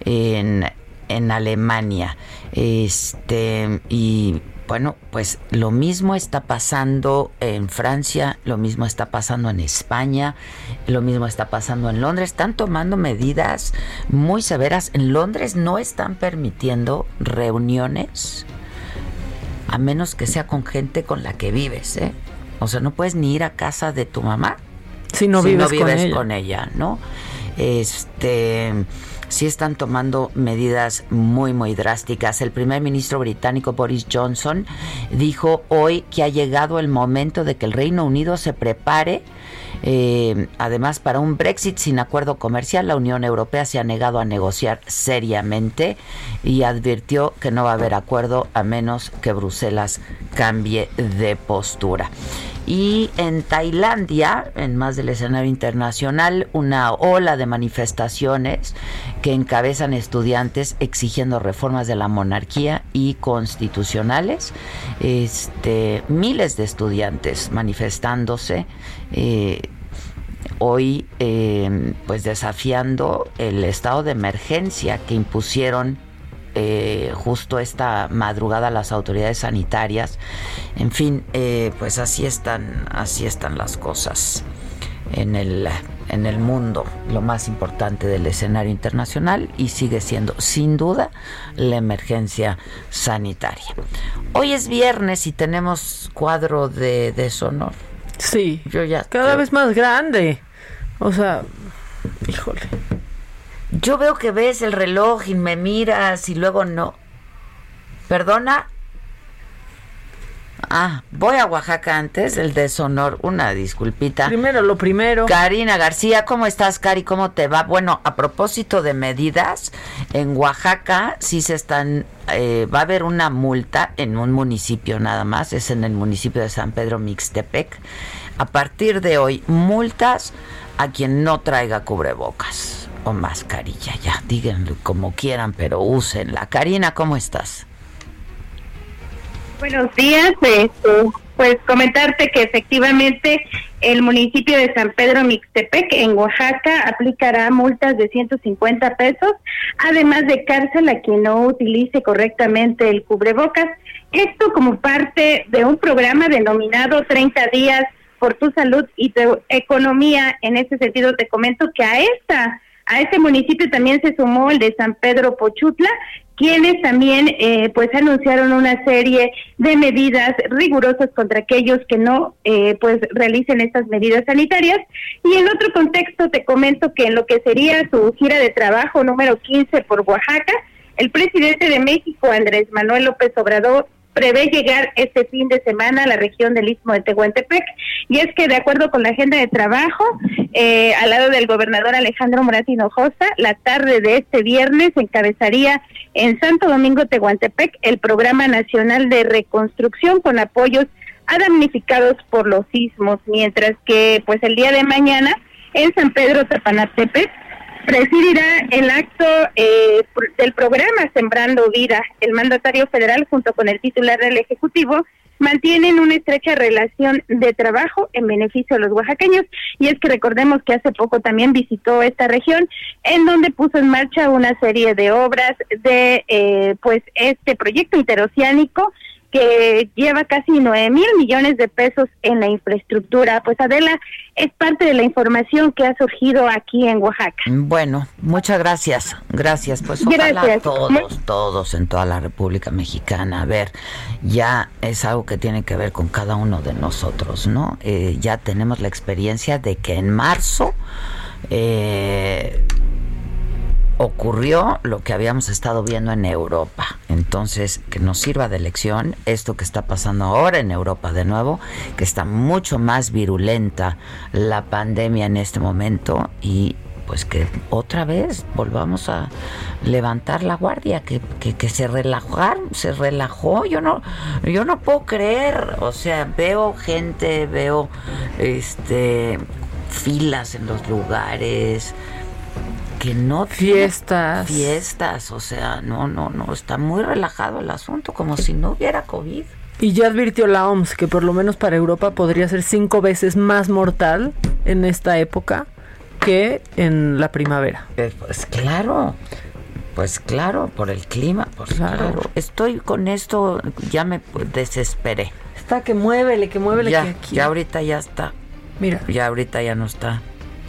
A: en, en Alemania. Este, y bueno, pues lo mismo está pasando en Francia, lo mismo está pasando en España, lo mismo está pasando en Londres. Están tomando medidas muy severas. En Londres no están permitiendo reuniones a menos que sea con gente con la que vives, ¿eh? O sea, no puedes ni ir a casa de tu mamá
F: si no vives,
A: con, ella. con ella, ¿no? Este sí están tomando medidas muy, muy drásticas. El primer ministro británico Boris Johnson dijo hoy que ha llegado el momento de que el Reino Unido se prepare eh, además, para un Brexit sin acuerdo comercial, la Unión Europea se ha negado a negociar seriamente y advirtió que no va a haber acuerdo a menos que Bruselas cambie de postura. Y en Tailandia, en más del escenario internacional, una ola de manifestaciones que encabezan estudiantes exigiendo reformas de la monarquía y constitucionales. Este, miles de estudiantes manifestándose. Eh, hoy eh, pues desafiando el estado de emergencia que impusieron eh, justo esta madrugada las autoridades sanitarias. En fin, eh, pues así están, así están las cosas en el, en el mundo, lo más importante del escenario internacional y sigue siendo sin duda la emergencia sanitaria. Hoy es viernes y tenemos cuadro de deshonor.
F: Sí, yo ya cada vez más grande. O sea, híjole.
A: Yo veo que ves el reloj y me miras y luego no. ¿Perdona? Ah, voy a Oaxaca antes, el deshonor. Una disculpita.
F: Primero, lo primero.
A: Karina García, ¿cómo estás, Cari? ¿Cómo te va? Bueno, a propósito de medidas, en Oaxaca sí se están. Eh, va a haber una multa en un municipio nada más, es en el municipio de San Pedro Mixtepec. A partir de hoy, multas a quien no traiga cubrebocas o mascarilla. Ya, díganlo como quieran, pero úsenla. Karina, ¿cómo estás?
H: Buenos días, este, pues comentarte que efectivamente el municipio de San Pedro Mixtepec en Oaxaca aplicará multas de 150 pesos, además de cárcel a quien no utilice correctamente el cubrebocas. Esto como parte de un programa denominado 30 días por tu salud y tu economía. En ese sentido te comento que a esta a este municipio también se sumó el de San Pedro Pochutla, quienes también eh, pues anunciaron una serie de medidas rigurosas contra aquellos que no eh, pues realicen estas medidas sanitarias. Y en otro contexto te comento que en lo que sería su gira de trabajo número 15 por Oaxaca el presidente de México Andrés Manuel López Obrador prevé llegar este fin de semana a la región del Istmo de Tehuantepec. Y es que, de acuerdo con la agenda de trabajo, eh, al lado del gobernador Alejandro Moraz Hinojosa, la tarde de este viernes encabezaría en Santo Domingo Tehuantepec el Programa Nacional de Reconstrucción con apoyos a damnificados por los sismos, mientras que, pues, el día de mañana en San Pedro Tapanatepec presidirá el acto eh, del programa Sembrando Vida. El mandatario federal, junto con el titular del Ejecutivo, mantienen una estrecha relación de trabajo en beneficio de los oaxaqueños y es que recordemos que hace poco también visitó esta región en donde puso en marcha una serie de obras de eh, pues este proyecto interoceánico que lleva casi nueve mil millones de pesos en la infraestructura. Pues Adela, es parte de la información que ha surgido aquí en Oaxaca.
A: Bueno, muchas gracias. Gracias. Pues ojalá todos, todos en toda la República Mexicana. A ver, ya es algo que tiene que ver con cada uno de nosotros, ¿no? Eh, ya tenemos la experiencia de que en marzo... Eh, ocurrió lo que habíamos estado viendo en Europa. Entonces, que nos sirva de lección esto que está pasando ahora en Europa de nuevo, que está mucho más virulenta la pandemia en este momento y pues que otra vez volvamos a levantar la guardia, que, que, se relajaron, se relajó, yo no, yo no puedo creer, o sea, veo gente, veo este filas en los lugares, que no
F: fiestas.
A: fiestas o sea no no no está muy relajado el asunto como si no hubiera covid.
F: Y ya advirtió la OMS que por lo menos para Europa podría ser cinco veces más mortal en esta época que en la primavera.
A: Eh, pues claro pues claro por el clima pues claro. estoy con esto ya me desesperé.
F: Está que muévele que muévele
A: ya,
F: que aquí.
A: ya ahorita ya está.
F: Mira.
A: Ya ahorita ya no está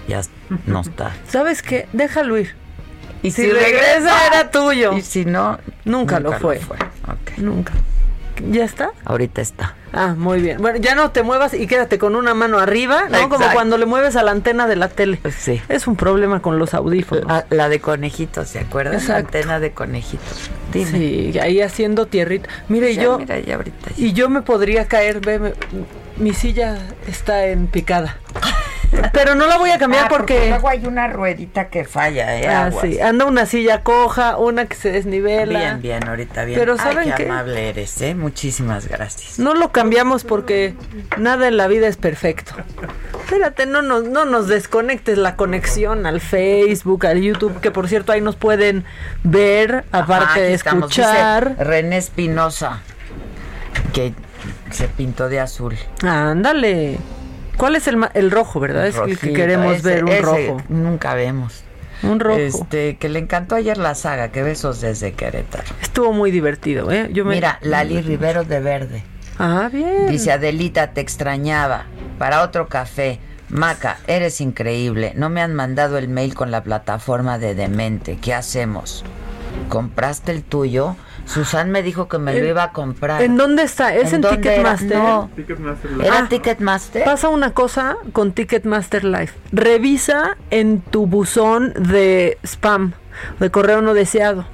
A: ya no está.
F: ¿Sabes qué? Déjalo ir. Y si, regresa, era tuyo.
A: Y si no,
F: nunca, lo fue. Nunca. ¿Ya está?
A: Ahorita está.
F: Ah, muy bien. Bueno, ya no te muevas y quédate con una mano arriba, ¿no? Como cuando le mueves a la antena de la tele.
A: Pues sí.
F: Es un problema con los audífonos.
A: Ah, la de conejitos, ¿se acuerdan? La antena de conejitos.
F: Sí, ahí haciendo tierrita. Mire, yo.
A: Mira, ya ahorita.
F: Y yo me podría caer, ve, mi silla está en picada. Pero no la voy a cambiar
A: ah,
F: porque...
A: luego hay una ruedita que falla, ¿eh?
F: Ah, sí. Anda una silla coja, una que se desnivela.
A: Bien, bien, ahorita bien. Pero ¿saben qué, amable eres, ¿eh? Muchísimas gracias.
F: No lo cambiamos porque nada en la vida es perfecto. Espérate, no nos, no nos desconectes la conexión al Facebook, al YouTube, que por cierto ahí nos pueden ver, aparte de escuchar.
A: René Espinosa, que se pintó de azul.
F: Ándale. ¿Cuál es el, el rojo, verdad? es el que queremos ver, un rojo.
A: Nunca vemos.
F: Un rojo.
A: Este, que le encantó ayer la saga, que besos desde Querétaro.
F: Estuvo muy divertido, ¿eh?
A: Yo Mira, Lali Rivero de Verde.
F: Ah, bien.
A: Dice Adelita, te extrañaba. Para otro café. Maca, eres increíble. No me han mandado el mail con la plataforma de Demente. ¿Qué hacemos? ¿Compraste el tuyo? Susan me dijo que me lo iba a comprar.
F: ¿En dónde está? ¿Es en, Ticketmaster?
A: No, ¿Era ah, Ticketmaster?
F: Pasa una cosa con Ticketmaster Live. Revisa en tu buzón de spam, de correo no deseado,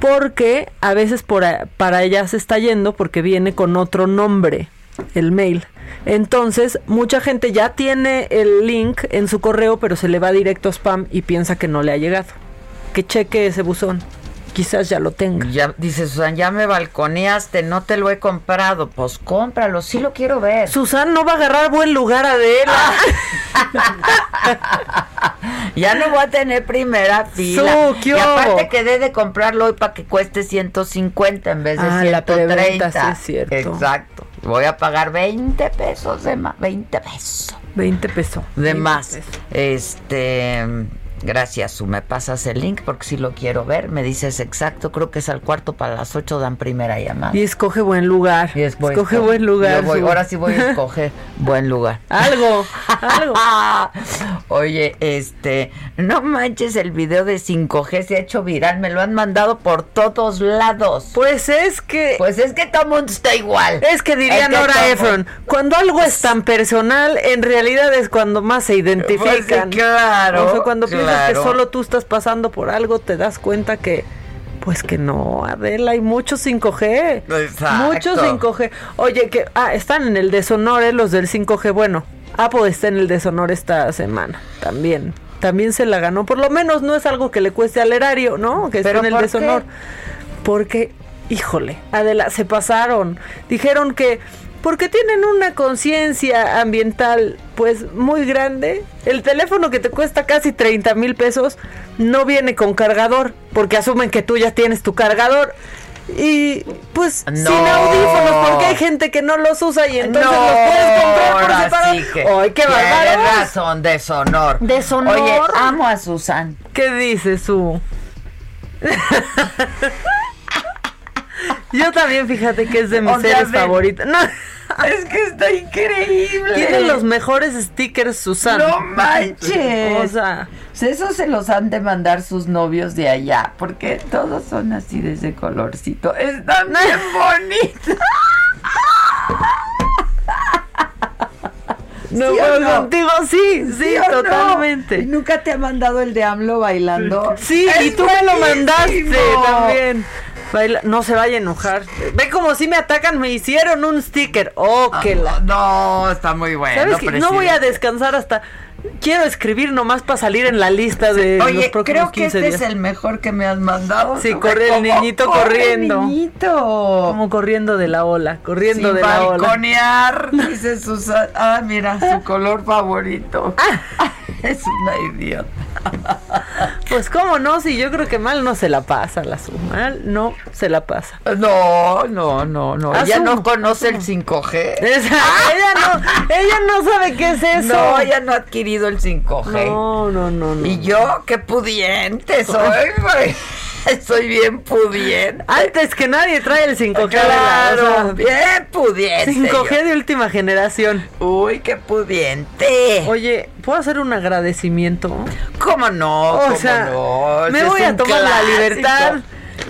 F: porque a veces por para allá se está yendo porque viene con otro nombre. el mail. Entonces, mucha gente ya tiene el link en su correo, pero se le va directo a spam y piensa que no le ha llegado. Que cheque ese buzón quizás ya lo tenga.
A: Ya, dice Susan, ya me balconeaste, no te lo he comprado. Pues cómpralo, sí lo quiero ver.
F: Susan no va a agarrar buen lugar Adela.
A: ya no voy a tener primera fila. y aparte quedé de comprarlo hoy para que cueste 150 en vez de ah, 130.
F: sí es cierto.
A: Exacto. Voy a pagar 20 pesos de más. 20 pesos.
F: 20 pesos.
A: De más. Este Gracias, Su. Me pasas el link porque si lo quiero ver. Me dices exacto. Creo que es al cuarto para las ocho dan primera llamada.
F: Y escoge buen lugar. Y escoge buen lugar.
A: ahora sí voy a escoger buen lugar.
F: Algo, algo.
A: Oye, este, no manches, el video de 5G se ha hecho viral. Me lo han mandado por todos lados.
F: Pues es que.
A: Pues es que todo mundo está igual.
F: Es que diría Nora Efron. Cuando algo es tan personal, en realidad es cuando más se identifican.
A: Pues claro.
F: O sea, cuando que solo tú estás pasando por algo, te das cuenta que pues que no, Adela, hay muchos 5G. Muchos 5G. Oye, que ah, están en el deshonor ¿eh? los del 5G. Bueno, Apple está en el deshonor esta semana también. También se la ganó. Por lo menos no es algo que le cueste al erario, ¿no? Que esté en el deshonor. Porque, híjole, Adela, se pasaron. Dijeron que porque tienen una conciencia ambiental pues muy grande. El teléfono que te cuesta casi 30 mil pesos no viene con cargador porque asumen que tú ya tienes tu cargador. Y pues sin audífonos, porque hay gente que no los usa y entonces los puedes comprar por separado. ¡Ay, qué bárbaro!
A: razón, deshonor.
F: Deshonor.
A: Oye, amo a Susan.
F: ¿Qué dice su? Yo también, fíjate que es de mis seres favoritos. No.
A: Es que está increíble.
F: Tiene los mejores stickers, Susana.
A: No manches. O sea, eso se los han de mandar sus novios de allá, porque todos son así de ese colorcito. Están bien bonitos.
F: No, contigo sí, sí, totalmente.
A: ¿Nunca te ha mandado el de AMLO bailando?
F: Sí, y tú me lo mandaste también no se vaya a enojar. Ve como si me atacan, me hicieron un sticker. Oh, que la.
A: No, está muy bueno.
F: No voy a descansar hasta. Quiero escribir nomás para salir en la lista de
A: Oye,
F: los próximos
A: creo que este es el mejor que me has mandado.
F: Sí, corre el niñito corriendo.
A: El niñito.
F: Como corriendo de la ola, corriendo de la
A: ola. dice Susana. Ah, mira, su color favorito. Ah. es una idiota.
F: Pues cómo no, si yo creo que mal no se la pasa la su mal no se la pasa.
A: No, no, no, no. Ella no conoce el 5G.
F: ella no, ella no sabe qué es eso.
A: No, ella no ha adquirido el 5G.
F: No, no, no, no.
A: Y yo qué pudiente soy, güey. Soy bien pudiente.
F: Antes que nadie trae el 5G.
A: Claro, bien pudiente.
F: 5G de última generación.
A: Uy, qué pudiente.
F: Oye, ¿puedo hacer un agradecimiento?
A: ¿Cómo no? O sea,
F: me voy a tomar la libertad.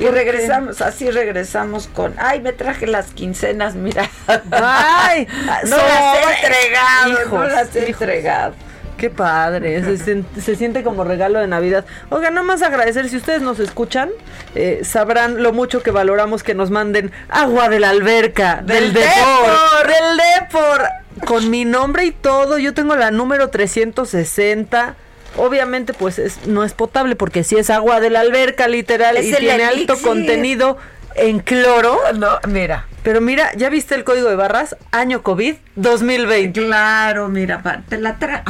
A: Y regresamos, así regresamos con, ay, me traje las quincenas, mira.
F: Ay,
A: no las he entregado, no las he entregado.
F: Qué padre, se, siente como regalo de Navidad. Oiga, nada más agradecer, si ustedes nos escuchan, eh, sabrán lo mucho que valoramos que nos manden agua de la alberca, del, del Depor, del Depor, con mi nombre y todo. Yo tengo la número 360. Obviamente, pues no es potable porque si es agua de la alberca, literal, y tiene alto contenido en cloro.
A: No, mira.
F: Pero mira, ¿ya viste el código de barras? Año COVID 2020.
A: Claro, mira, te la trae.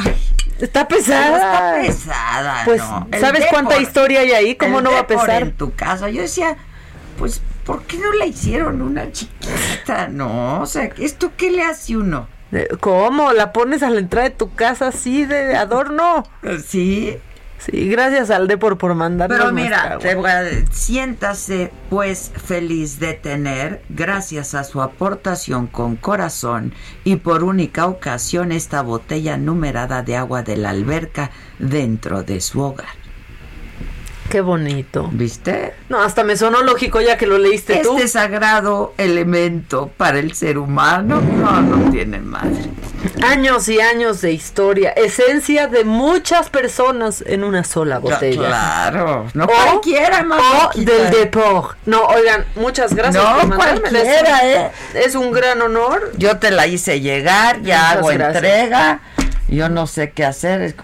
F: Está pesada.
A: está pesada.
F: Pues, ¿sabes cuánta historia hay ahí? ¿Cómo no va a pesar?
A: En tu casa. Yo decía, pues, ¿por qué no la hicieron una chiquita? No, o sea, ¿esto qué le hace uno?
F: ¿Cómo? ¿La pones a la entrada de tu casa así de adorno?
A: Sí.
F: Sí, gracias al Depor por mandarnos
A: Pero mira, te siéntase pues feliz de tener, gracias a su aportación con corazón y por única ocasión, esta botella numerada de agua de la alberca dentro de su hogar.
F: Qué bonito.
A: ¿Viste?
F: No, hasta me sonó lógico ya que lo leíste
A: este
F: tú.
A: Este sagrado elemento para el ser humano no, no tiene madre.
F: Años y años de historia, esencia de muchas personas en una sola botella.
A: Claro, no cualquiera,
F: O del Deport. No, oigan, muchas gracias
A: no, por cualquiera, ¿eh?
F: Es un gran honor.
A: Yo te la hice llegar, ya hago entrega. Yo no sé qué hacer.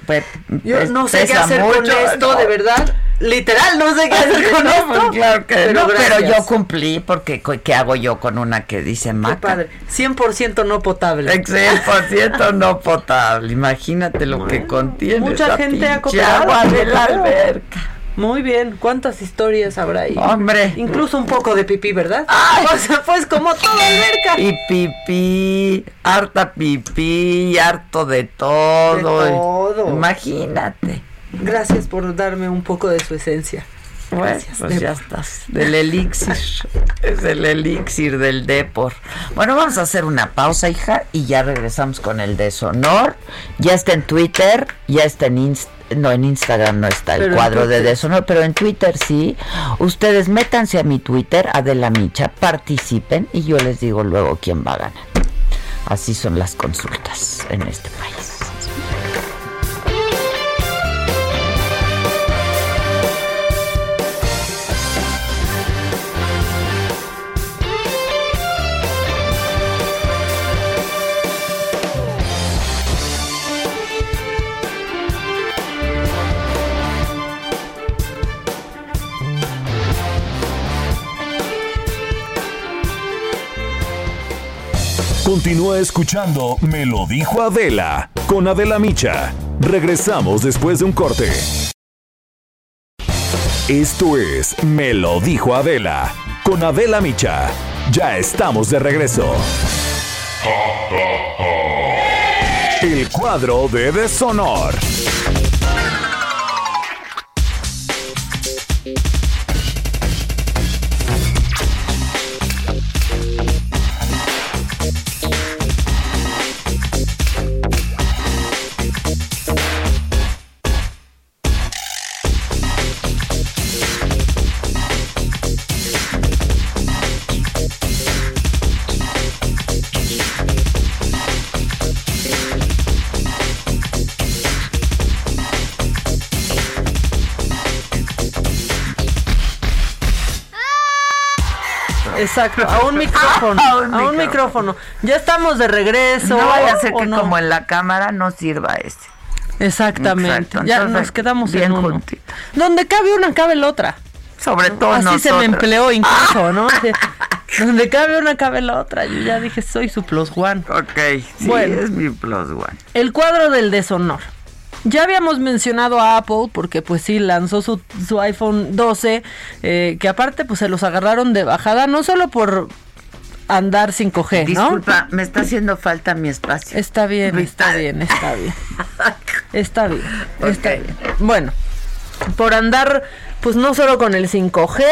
F: Yo no sé qué hacer con esto, de verdad. Literal, no sé qué hacer con esto.
A: Pues claro que pero, no, pero yo cumplí porque ¿qué hago yo con una que dice maca? Qué padre.
F: 100% no potable.
A: 100% no potable. Imagínate lo que contiene.
F: Mucha gente ha copiado
A: agua de la alberca.
F: Muy bien, ¿cuántas historias habrá ahí?
A: Hombre.
F: Incluso un poco de pipí, ¿verdad? O sea, pues como toda alberca.
A: Y pipí, harta pipí, harto de todo.
F: De todo.
A: Imagínate.
F: Gracias por darme un poco de su esencia.
A: Gracias, pues ya estás. Del elixir. es el elixir del Depor. Bueno, vamos a hacer una pausa, hija, y ya regresamos con el deshonor. Ya está en Twitter, ya está en Instagram no, en Instagram no está el cuadro de deshonor, pero en Twitter sí. Ustedes métanse a mi Twitter, Adela Micha, participen y yo les digo luego quién va a ganar. Así son las consultas en este país.
B: Continúa escuchando Me lo dijo Adela con Adela Micha. Regresamos después de un corte. Esto es Me lo dijo Adela con Adela Micha. Ya estamos de regreso. El cuadro de deshonor.
F: Exacto, a un micrófono. a, un, micrófono. Ya estamos de regreso.
A: No vaya a ser que como en la cámara no sirva este.
F: Exactamente. ya nos quedamos bien en uno. Donde cabe una, cabe la otra.
A: Sobre todo
F: Así se me empleó incluso, ¿no? Donde cabe una, cabe la otra. Yo ya dije, soy su plus one.
A: Ok, sí, bueno, es mi plus one.
F: El cuadro del deshonor. Ya habíamos mencionado a Apple porque pues sí lanzó su, su iPhone 12, eh, que aparte pues se los agarraron de bajada, no solo por andar sin coger,
A: ¿no? Disculpa, me está haciendo falta mi espacio.
F: Está bien, está bien, está bien. Está bien, está bien. Bueno, por andar pues no solo con el 5G,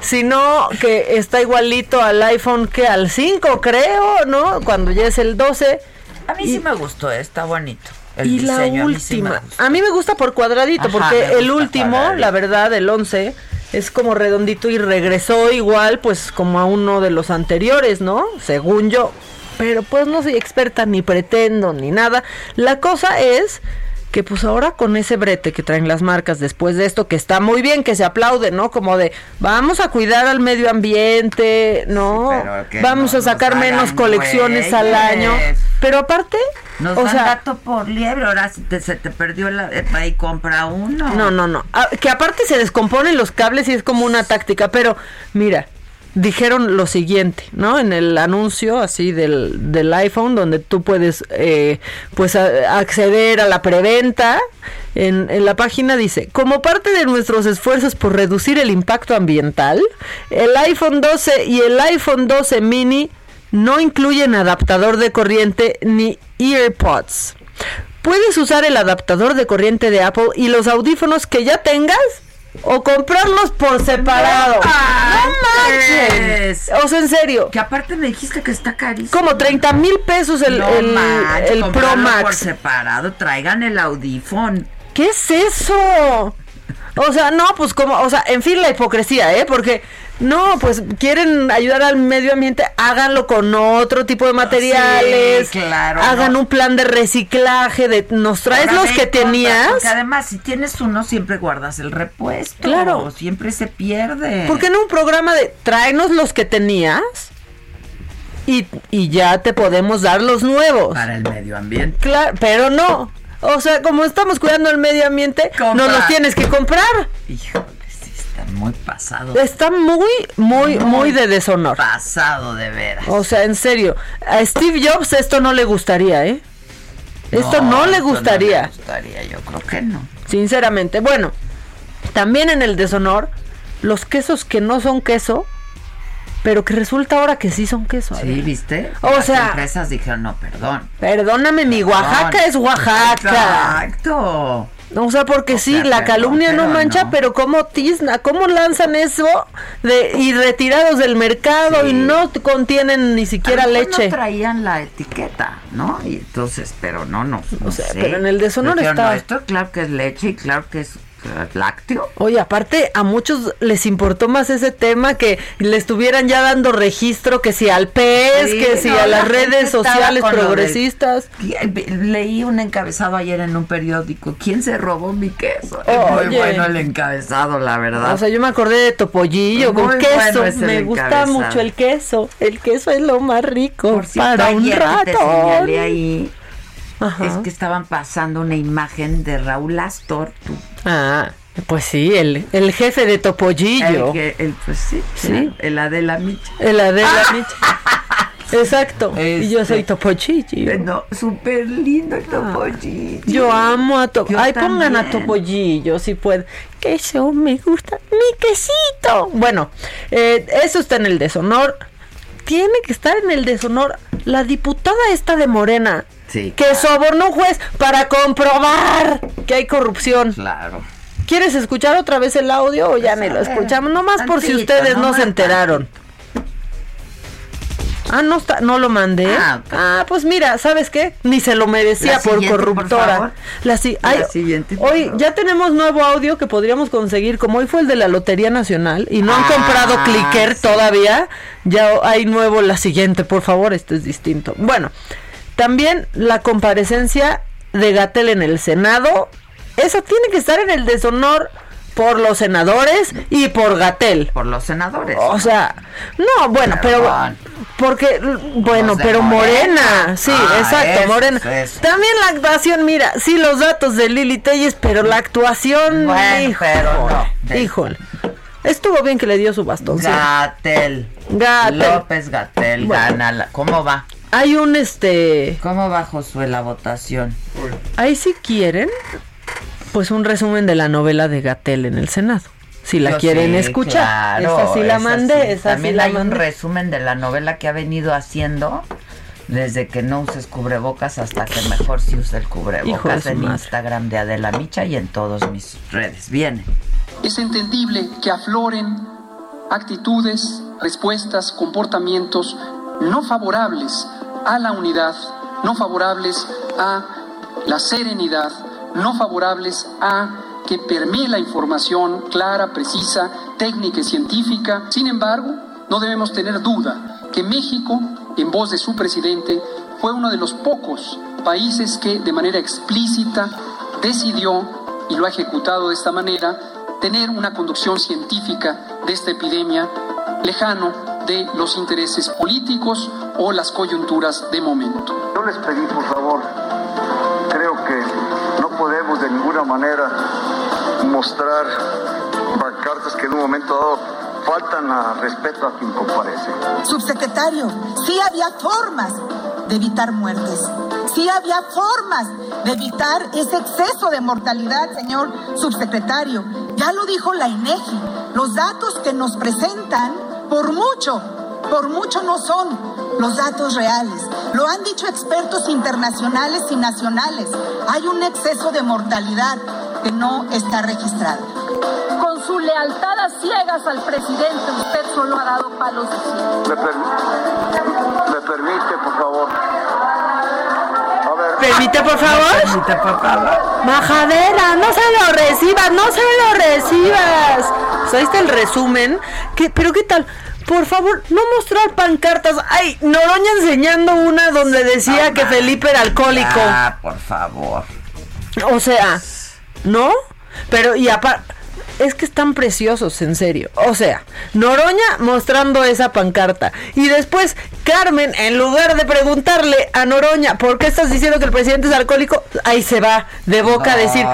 F: sino que está igualito al iPhone que al 5, creo, ¿no? Cuando ya es el 12.
A: A mí sí me gustó, está bonito
F: y la última. A mí, me gusta por cuadradito, porque el último, la verdad, el 11, es como redondito y regresó igual, pues como a uno de los anteriores, ¿no? Según yo. Pero pues no soy experta, ni pretendo, ni nada. La cosa es que pues ahora con ese brete que traen las marcas después de esto, que está muy bien, que se aplaude, ¿no? Como de, vamos a cuidar al medio ambiente, ¿no? vamos a sacar menos colecciones al año. Pero aparte...
A: Nos o sea, gato por liebre, ahora si te, se te perdió la y compra uno.
F: No, no, no. Ah, que aparte se descomponen los cables y es como una táctica, pero mira, dijeron lo siguiente, ¿no? En el anuncio así del, del iPhone, donde tú puedes eh, pues acceder a la preventa, en, en, la página dice, como parte de nuestros esfuerzos por reducir el impacto ambiental, el iPhone 12 y el iPhone 12 mini no incluyen adaptador de corriente ni EarPods. Puedes usar el adaptador de corriente de Apple y los audífonos que ya tengas o comprarlos por separado. No, manches. O sea, en serio.
A: Que aparte me dijiste que está carísimo.
F: Como 30 mil pesos el, el, el Pro Max.
A: por separado, traigan el audífono.
F: ¿Qué es eso? O sea, no, pues como, o sea, en fin la hipocresía, ¿eh? Porque No, pues quieren ayudar al medio ambiente, háganlo con otro tipo de materiales.
A: claro,
F: Hagan un plan de reciclaje, de nos traes los que tenías.
A: Porque además, si tienes uno, siempre guardas el repuesto.
F: Claro.
A: Siempre se pierde.
F: ¿Por qué no un programa de tráenos los que tenías? Y, y ya te podemos dar los nuevos.
A: Para el medio ambiente.
F: Claro, pero no. O sea, como estamos cuidando el medio ambiente, no los tienes que comprar.
A: Híjole, muy pasado.
F: Está muy, muy, muy de deshonor.
A: Pasado de veras.
F: O sea, en serio, a Steve Jobs esto no le gustaría, ¿eh? Esto no, le gustaría,
A: No le gustaría, yo creo que no.
F: sinceramente. Bueno, también en el deshonor, los quesos que no son queso, pero que resulta ahora que sí son queso.
A: Sí, ¿viste?
F: O
A: Las
F: sea-
A: empresas dijeron, no, perdón.
F: Perdóname, mi Oaxaca
A: Perdón.
F: es Oaxaca.
A: Exacto.
F: O sea, porque
A: O
F: sí, la calumnia no mancha,
A: no.
F: pero cómo tizna, cómo lanzan eso de y retirados del mercado
A: Sí.
F: y no contienen ni siquiera leche.
A: No traían la etiqueta, ¿no? Y entonces, pero no, no. no
F: O sea,
A: sé.
F: pero en el deshonor
A: Dijeron,
F: está-
A: no, esto claro que es leche y claro que es lácteo.
F: Oye, aparte a muchos les importó más ese tema que le estuvieran ya dando registro que si al PES,
A: Sí,
F: que si
A: no,
F: a
A: la
F: las redes sociales progresistas.
A: Leí un encabezado ayer en un periódico. ¿Quién se robó mi queso? Muy bueno el encabezado, la verdad.
F: O sea, yo me acordé de Topollillo con
A: Muy
F: queso.
A: bueno
F: me gusta
A: encabezado.
F: mucho el queso. El queso es lo más rico
A: Por
F: para un
A: que te
F: rato.
A: señalé ahí
F: Ajá.
A: es que estaban pasando una imagen de Raúl Astor,
F: Ah, pues sí, el, el jefe de Topollillo.
A: el, que- el- pues sí, el Adela Micha.
F: El Adela Micha. Exacto. Y yo soy
A: Este,
F: Topollillo.
A: No, súper lindo el topollillo.
F: Yo amo a Topollillo. Ay, pongan a. Topollillo si pueden. Queso, me gusta. Mi quesito. Bueno, eh, eso está en el deshonor. Tiene que estar en el deshonor la diputada esta de Morena.
A: Sí,
F: Que sobornó un juez para comprobar que hay corrupción.
A: claro.
F: ¿Quieres escuchar otra vez el audio o ya
A: Pues,
F: ni lo escuchamos? Nomás por si ustedes no se enteraron. Ah, no está, no lo mandé.
A: Ah,
F: Ah, pues mira, ¿sabes qué? Ni se lo merecía por corruptora. La, si-
A: La
F: ay,
A: siguiente, por
F: Hoy
A: favor.
F: ya tenemos nuevo audio que podríamos conseguir, como hoy fue el de la Lotería Nacional y no han
A: Ah,
F: comprado clicker
A: sí.
F: todavía. Ya hay nuevo la siguiente, por favor, esto es distinto. Bueno, también la comparecencia de Gatel en el Senado, esa tiene que estar en el deshonor por los senadores y por Gatel.
A: Por los senadores.
F: O sea, no, bueno, pero porque bueno, pero Morena,
A: Morena.
F: sí,
A: Ah,
F: exacto,
A: eso,
F: Morena.
A: eso.
F: También la actuación, mira, sí los datos de Lili Telles, pero la actuación,
A: Bueno,
F: híjole,
A: pero no.
F: híjole. Estuvo bien que le dio su bastón.
A: Gatel.
F: Gatel.
A: López Gatel
F: Bueno.
A: gana la- ¿Cómo va?
F: Hay un este,
A: ¿Cómo va Josué la votación?
F: ahí si quieren, pues un resumen de la novela de Gatel en el Senado. Si la
A: Yo
F: quieren escuchar.
A: claro,
F: esa sí la
A: esa
F: mandé,
A: sí.
F: esa
A: También
F: sí la
A: hay un resumen de la novela que ha venido haciendo desde que no uses cubrebocas hasta que mejor sí usa el cubrebocas en
F: madre.
A: Instagram de Adela Micha y en todas mis redes. Viene.
I: Es entendible que afloren actitudes, respuestas, comportamientos no favorables a la unidad, no favorables a la serenidad, no favorables a que permee la información clara, precisa, técnica y científica. Sin embargo, no debemos tener duda que México, en voz de su presidente, fue uno de los pocos países que de manera explícita decidió, y lo ha ejecutado de esta manera, tener una conducción científica de esta epidemia lejano de los intereses políticos o las coyunturas de momento.
J: Yo les pedí, por favor, creo que no podemos de ninguna manera mostrar pancartas que en un momento dado faltan a respeto a quien comparece.
K: Subsecretario, sí había formas de evitar muertes. Sí había formas de evitar ese exceso de mortalidad, señor subsecretario. Ya lo dijo la INEGI. Los datos que nos presentan, por mucho, por mucho no son los datos reales. Lo han dicho expertos internacionales y nacionales. Hay un exceso de mortalidad que no está registrado.
L: Con su lealtad a ciegas al presidente, usted solo ha dado palos de ciego.
J: ¿Me, per- me permite, por favor? A ver.
F: Permite, por favor.
A: Permite, por favor.
F: Majadera, no se lo recibas, no se lo recibas. Ahí está el resumen. ¿Qué, pero qué tal? Por favor, no mostrar pancartas. Ay, Noroña enseñando una donde decía que Felipe era alcohólico.
A: Ah, por favor.
F: O sea, ¿no? Pero y aparte es que están preciosos, en serio. O sea, Noroña mostrando esa pancarta. Y después, Carmen, en lugar de preguntarle a Noroña, ¿por qué estás diciendo que el presidente es alcohólico? Ahí se va de boca a decir,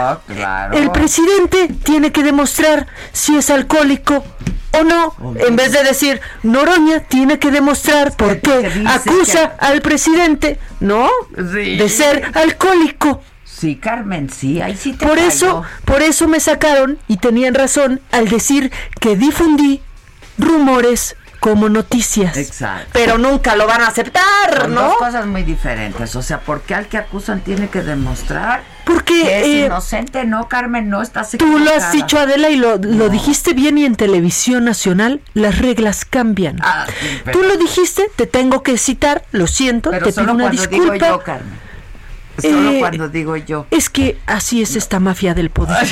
F: el presidente tiene que demostrar si es alcohólico o no, en vez de decir, Noroña tiene que demostrar por qué acusa al presidente, ¿no? De ser alcohólico.
A: Sí, Carmen, sí, ahí sí te
F: Por eso, por eso me sacaron y tenían razón al decir que difundí rumores como noticias.
A: Exacto.
F: Pero nunca lo van a aceptar,
A: Son
F: ¿no?
A: Dos cosas muy diferentes. O sea, ¿por qué al que acusan tiene que demostrar
F: Porque
A: que es
F: eh,
A: inocente? No, Carmen, no estás
F: tú lo has dicho, Adela, y lo, lo dijiste bien y en televisión nacional las reglas cambian.
A: Ah, sí,
F: Tú lo dijiste, te tengo que citar, lo siento,
A: Pero
F: te
A: solo
F: pido una
A: cuando
F: disculpa.
A: digo yo, Carmen. Solo
F: Eh,
A: cuando digo yo.
F: Es que así es esta mafia del poder.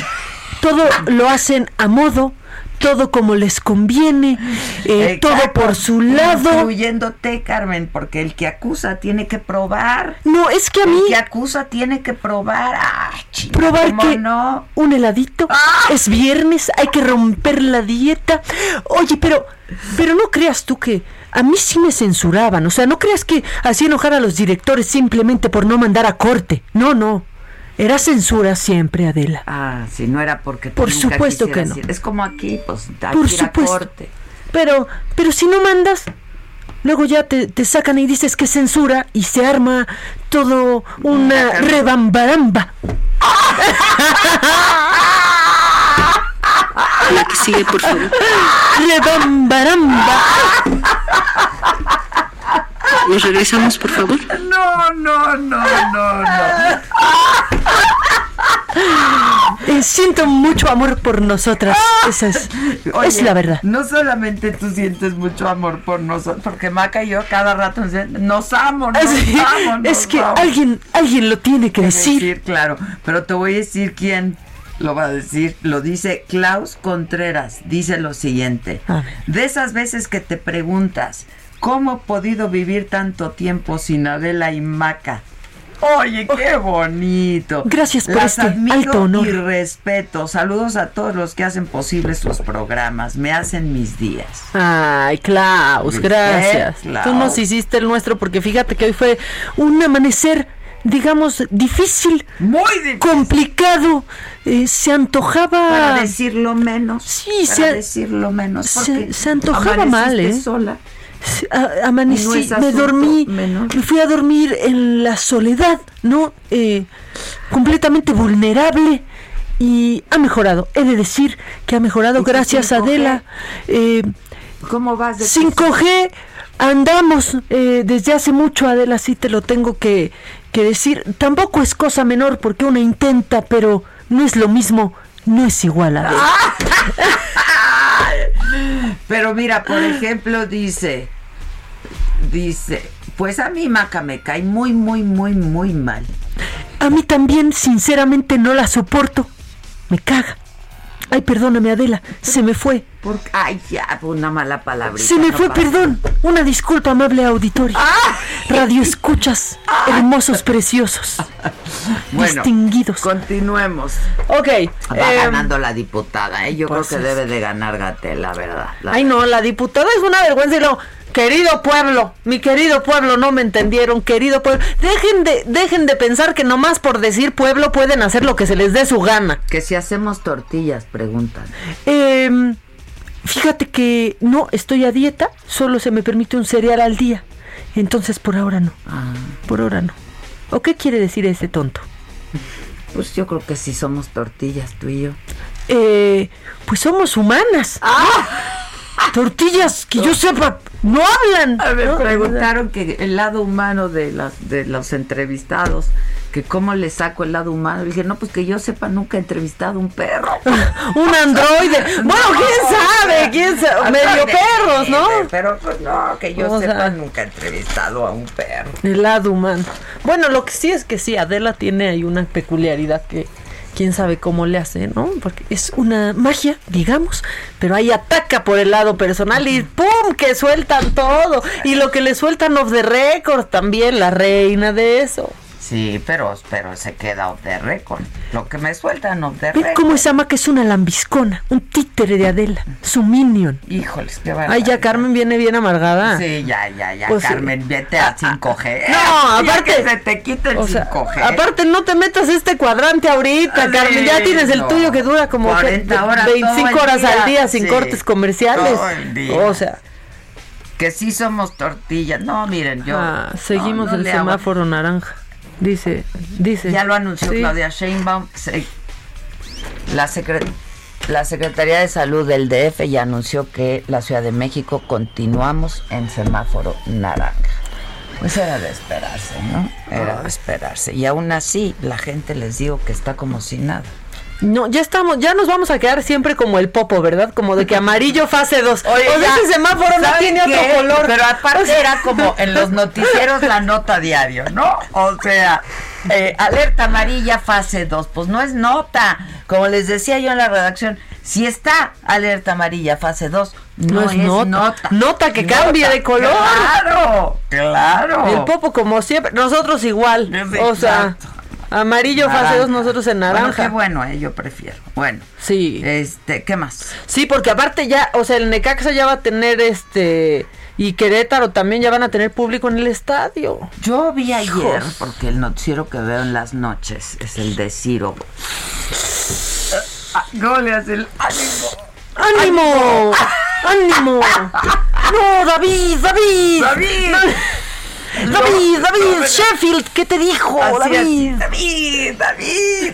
F: Todo lo hacen a modo, todo como les conviene, eh, todo por su lado.
A: Incluyéndote, Carmen, porque el que acusa tiene que probar.
F: No, es que a mí
A: El que acusa tiene que probar. Ah, chinga,
F: probar
A: ¿cómo
F: que
A: no?
F: un heladito es viernes, hay que romper la dieta. Oye, pero pero no creas tú que a mí sí me censuraban, o sea, no creas que hacía enojar a los directores simplemente por no mandar a corte. No, no. Era censura siempre, Adela.
A: Ah, si no era porque tú
F: Por
A: nunca
F: supuesto que no.
A: Es como aquí, pues hay
F: Por supuesto.
A: corte.
F: Pero, pero si no mandas, luego ya te, te sacan y dices que es censura y se arma todo una rebambaramba.
M: La que sigue, por favor.
F: Rebambaramba.
M: Nos regresamos, por favor.
A: No, no, no, no, no.
F: Eh, siento mucho amor por nosotras. Esa es, la verdad.
A: No solamente tú sientes mucho amor por nosotros, porque Maca y yo cada rato nos dicen, nos amo, nos
F: Es,
A: amo, nos
F: es que
A: amo".
F: alguien, alguien lo tiene que
A: que
F: decir.
A: claro. Pero te voy a decir quién lo va a decir. Lo dice Klaus Contreras. Dice lo siguiente. De esas veces que te preguntas, ¿cómo he podido vivir tanto tiempo sin Adela y Maca? Oye, qué bonito.
F: Gracias por
A: Las
F: este
A: admiro
F: alto honor.
A: Y respeto. Saludos a todos los que hacen posible sus programas. Me hacen mis días.
F: Ay, Klaus,
A: ¿Viste,
F: gracias.
A: Klaus?
F: Tú nos hiciste el nuestro porque fíjate que hoy fue un amanecer, digamos, difícil,
A: Muy difícil.
F: complicado. Eh, se antojaba.
A: Para decirlo menos.
F: Sí,
A: para
F: se-
A: decirlo menos.
F: se- se antojaba mal, ¿eh?
A: sola.
F: A- amanecí,
A: no
F: me dormí,
A: menor.
F: me fui a dormir en la soledad, ¿no? Eh, completamente vulnerable y ha mejorado. He de decir que ha mejorado
A: ¿Y tu
F: gracias a
A: 5G?
F: Adela. Eh,
A: ¿Cómo vas de
F: 5G andamos eh, desde hace mucho, Adela, sí te lo tengo que, que decir. Tampoco es cosa menor porque uno intenta, pero no es lo mismo, no es igual, Adela.
A: Pero mira, por ejemplo, dice, dice, pues a mí Maca me cae muy, muy, muy, muy mal.
F: A mí también, sinceramente, no la soporto. Me caga. Ay, perdóname, Adela, se me fue.
A: Ay, ya, una mala palabrita.
F: Se me
A: no
F: fue,
A: pasa.
F: perdón. Una disculpa, amable auditorio. Radio escuchas, hermosos, preciosos,
A: Bueno,
F: distinguidos.
A: continuemos.
F: Ok.
A: Va
F: eh,
A: ganando la diputada, ¿eh? Yo
F: pues
A: creo que
F: es-
A: debe de ganar Gatel, la verdad. la
F: Ay, no, la diputada es una vergüenza y luego, querido pueblo, mi querido pueblo, no me entendieron, querido pueblo. Dejen de, dejen de pensar que nomás por decir pueblo pueden hacer lo que se les dé su gana.
A: Que si hacemos tortillas, preguntan.
F: Em, fíjate que no estoy a dieta, solo se me permite un cereal al día. Entonces por ahora no.
A: Ah,
F: Por ahora no. ¿O qué quiere decir ese tonto?
A: pues yo creo que sí somos tortillas, tú y yo.
F: Eh, pues somos humanas. Tortillas, que yo sepa, no hablan.
A: A preguntaron que el lado humano de las de los entrevistados, que cómo le saco el lado humano. Le dije, no, pues que yo sepa, nunca he entrevistado un perro.
F: Un androide. Bueno, quién sabe, quién sabe. Medio perros, ¿no?
A: Pero pues no, que yo
F: O
A: sepa,
F: sea-
A: nunca he entrevistado a un perro.
F: El lado humano. Bueno, lo que sí es que sí, Adela tiene ahí una peculiaridad que quién sabe cómo le hace, ¿no? Porque es una magia, digamos, pero ahí ataca por el lado personal y ¡pum! que sueltan todo. Y lo que le sueltan off the record también, la reina de eso.
A: Sí, pero, pero se queda off the record. Lo que me sueltan off the record.
F: cómo esa que es una lambiscona, un títere de Adela, su minion.
A: Híjoles, qué
F: Ay,
A: barbaridad.
F: ya Carmen viene bien amargada.
A: Sí, ya, ya, ya,
F: Pues.
A: Carmen, vete a 5G.
F: No, aparte-
A: que se te quite el
F: O sea,
A: 5G.
F: aparte no te metas este cuadrante ahorita,
A: Sí,
F: Carmen. Ya tienes el
A: no.
F: tuyo que dura como ¿qué?
A: 40 horas
F: 25
A: todo el
F: horas al
A: día,
F: sin
A: sí.
F: cortes comerciales.
A: Todo el día.
F: O sea,
A: Que sí somos tortillas. No, miren, yo.
F: ah, seguimos
A: no, no
F: el
A: hago-
F: semáforo naranja. Dice, dice.
A: Ya lo anunció
F: Sí.
A: Claudia Sheinbaum. se- la, secre- la Secretaría de Salud del DF ya anunció que la Ciudad de México continuamos en semáforo naranja. Pues era de esperarse, ¿no? Era de esperarse. Y aún así, la gente les digo que está como si nada.
F: No, ya estamos, ya nos vamos a quedar siempre como el popo, ¿verdad? Como de que amarillo fase 2.
A: Oye,
F: o sea,
A: ya,
F: ese semáforo no
A: ¿saben
F: tiene
A: qué?
F: otro color.
A: Pero aparte
F: O sea-
A: era como en los noticieros la nota diario, ¿no? O sea, eh, alerta amarilla fase 2, pues no es nota. Como les decía yo en la redacción, si está alerta amarilla fase 2, no,
F: No es
A: es,
F: nota.
A: nota.
F: Nota que cambie de color.
A: Claro, claro.
F: El popo como siempre, nosotros igual.
A: Sí,
F: o sea, amarillo fase
A: Naranja.
F: 2, nosotros en
A: Bueno,
F: naranja.
A: qué bueno, eh, yo prefiero. Bueno,
F: Sí.
A: este, ¿qué más?
F: Sí, porque aparte ya, o sea, el Necaxa ya va a tener este y Querétaro también ya van a tener público en el estadio.
A: Yo vi ayer, porque el noticiero que veo en las noches es el de Ciro. Ah, ¿Cómo le hace el ánimo?
F: ¡Ánimo! ¡Ánimo! ¡No, David! ¡David!
A: ¡David!
F: No. ¡David! ¡David! ¡Sheffield! ¿Qué te dijo,
A: Así
F: David?
A: es. David, David.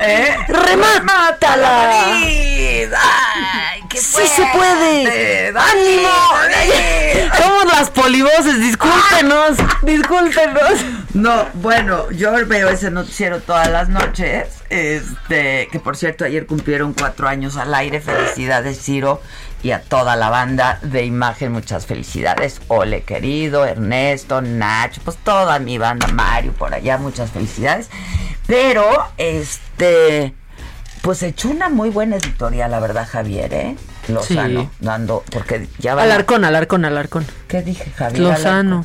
A: ¿Eh?
F: ¡Remátala!
A: David. ¡Ay, qué
F: ¡Sí se puede!
A: ¡Ánimo!
F: ¡Ánimo! Somos las polivoces, discúlpenos, discúlpenos.
A: No, bueno, yo veo ese noticiero todas las noches. Este, que por cierto, ayer cumplieron cuatro años al aire. Felicidades, Ciro, y a toda la banda de imagen, muchas felicidades. Ole, querido, Ernesto, Nacho, pues toda mi banda, Mario, por allá, muchas felicidades. Pero, este, pues echó una muy buena editorial, la verdad, Javier, ¿eh? Lozano,
F: Sí.
A: dando, porque ya va.
F: Alarcón, Alarcón, Alarcón.
A: ¿Qué dije, Javier?
F: Lozano.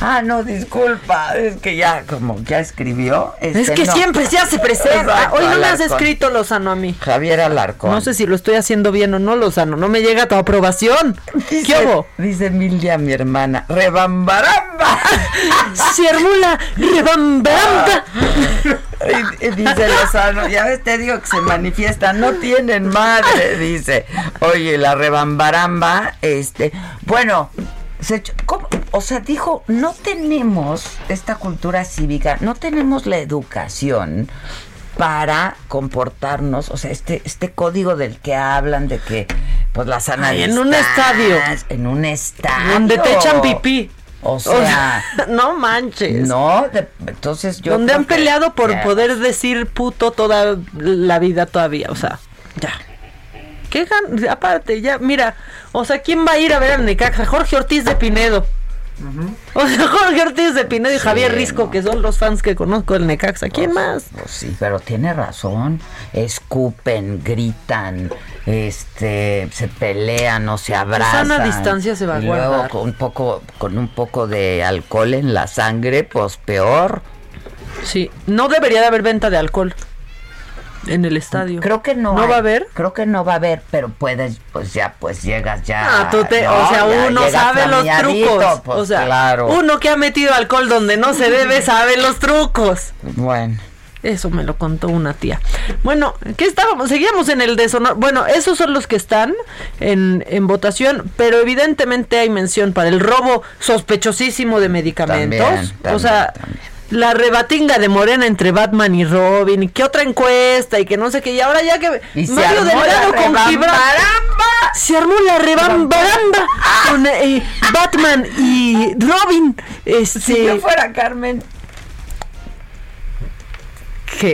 A: Ah, no, disculpa, es que ya, como ya escribió. este,
F: Es que
A: no.
F: siempre se hace presente.
A: Exacto,
F: Hoy no me has
A: Alarcón.
F: escrito Lozano a mí.
A: Javier Alarcón.
F: No sé si lo estoy haciendo bien o no, Lozano. No me llega tu aprobación.
A: Dice,
F: ¿Qué hubo?
A: Dice Emilia, mi hermana, rebambaramba.
F: Siermula, rebambaramba.
A: Y- dice Lozano, ya ves, te digo que se manifiesta, no tienen madre, dice. Oye, la rebambaramba, este, bueno, se echó- ¿cómo? o sea, dijo, no tenemos esta cultura cívica, no tenemos la educación para comportarnos, o sea, este, este código del que hablan, de que, pues la sana
F: Ay, en un estadio.
A: En un estadio.
F: Donde te echan pipí.
A: O sea,
F: no manches.
A: no, de- entonces yo.
F: Donde han
A: que-
F: peleado por
A: ya.
F: poder decir puto toda la vida todavía, o sea, ya. ¿Qué gan- Aparte, ya, mira, o sea, ¿quién va a ir a ver al Necaxa? Jorge Ortiz de Pinedo. O sea, Jorge Ortiz de Pinedo y
A: Sí,
F: Javier Risco,
A: no.
F: que son los fans que conozco del Necaxa. ¿Quién más?
A: Pues sí, pero tiene razón. Escupen, gritan, este, se pelean o se abrazan.
F: sana distancia se va a
A: y luego
F: guardar.
A: con un poco, con un poco de alcohol en la sangre, pues peor.
F: Sí, no debería de haber venta de alcohol en el estadio.
A: Creo que no.
F: ¿No
A: hay.
F: va a haber?
A: Creo que no va a haber, pero puedes, pues ya, pues llegas ya.
F: Ah, tú te,
A: ¿no?
F: o sea, uno sabe los trucos.
A: pues,
F: o sea,
A: claro.
F: uno que ha metido alcohol donde no se debe sabe los trucos.
A: Bueno.
F: Eso me lo contó una tía. Bueno, ¿qué estábamos? Seguíamos en el deshonor. Bueno, esos son los que están en, en votación, pero evidentemente hay mención para el robo sospechosísimo de medicamentos.
A: También, también,
F: o sea, la rebatinga de Morena entre Batman y Robin, y qué otra encuesta, y que no sé qué, y ahora ya que Mario Delgado con Gibran- se armó la rebambaramba con eh, Batman y Robin. Este,
A: Si yo fuera Carmen,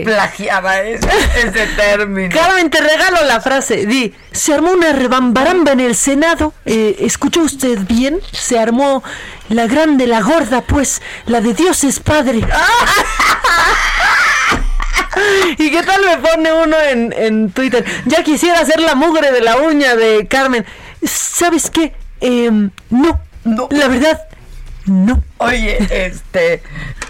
A: plagiaba ese, ese término.
F: Carmen, te regalo la frase. Di, se armó una rebambaramba en el Senado. Eh, ¿Escuchó usted bien? Se armó la grande, la gorda, pues, la de Dios es Padre. ¿Y qué tal me pone uno en, en Twitter? Ya quisiera hacer la mugre de la uña de Carmen. ¿Sabes qué? Em, no, no, la verdad, no.
A: Oye, este,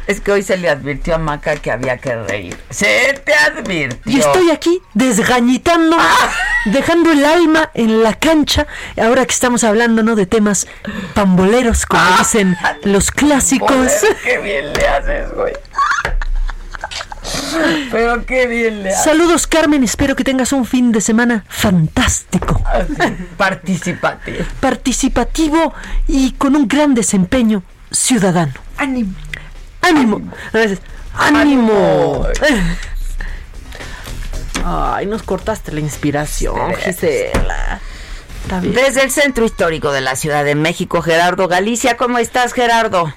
A: es que hoy se le advirtió a Maca que había que reír. Se te advirtió.
F: Y estoy aquí desgañitando,
A: Ah.
F: dejando el alma en la cancha. Ahora que estamos hablando, ¿no? De temas pamboleros, como
A: Ah.
F: dicen los clásicos.
A: Qué bien le haces, güey. Pero qué bien le haces.
F: Saludos, Carmen. Espero que tengas un fin de semana fantástico.
A: Participativo.
F: Participativo y con un gran desempeño ciudadano.
A: Ánimo.
F: Ánimo. A veces, ánimo. Ay, nos cortaste la inspiración, Gisela. Está bien.
A: Desde el centro histórico de la Ciudad de México, Gerardo Galicia, ¿cómo estás, Gerardo?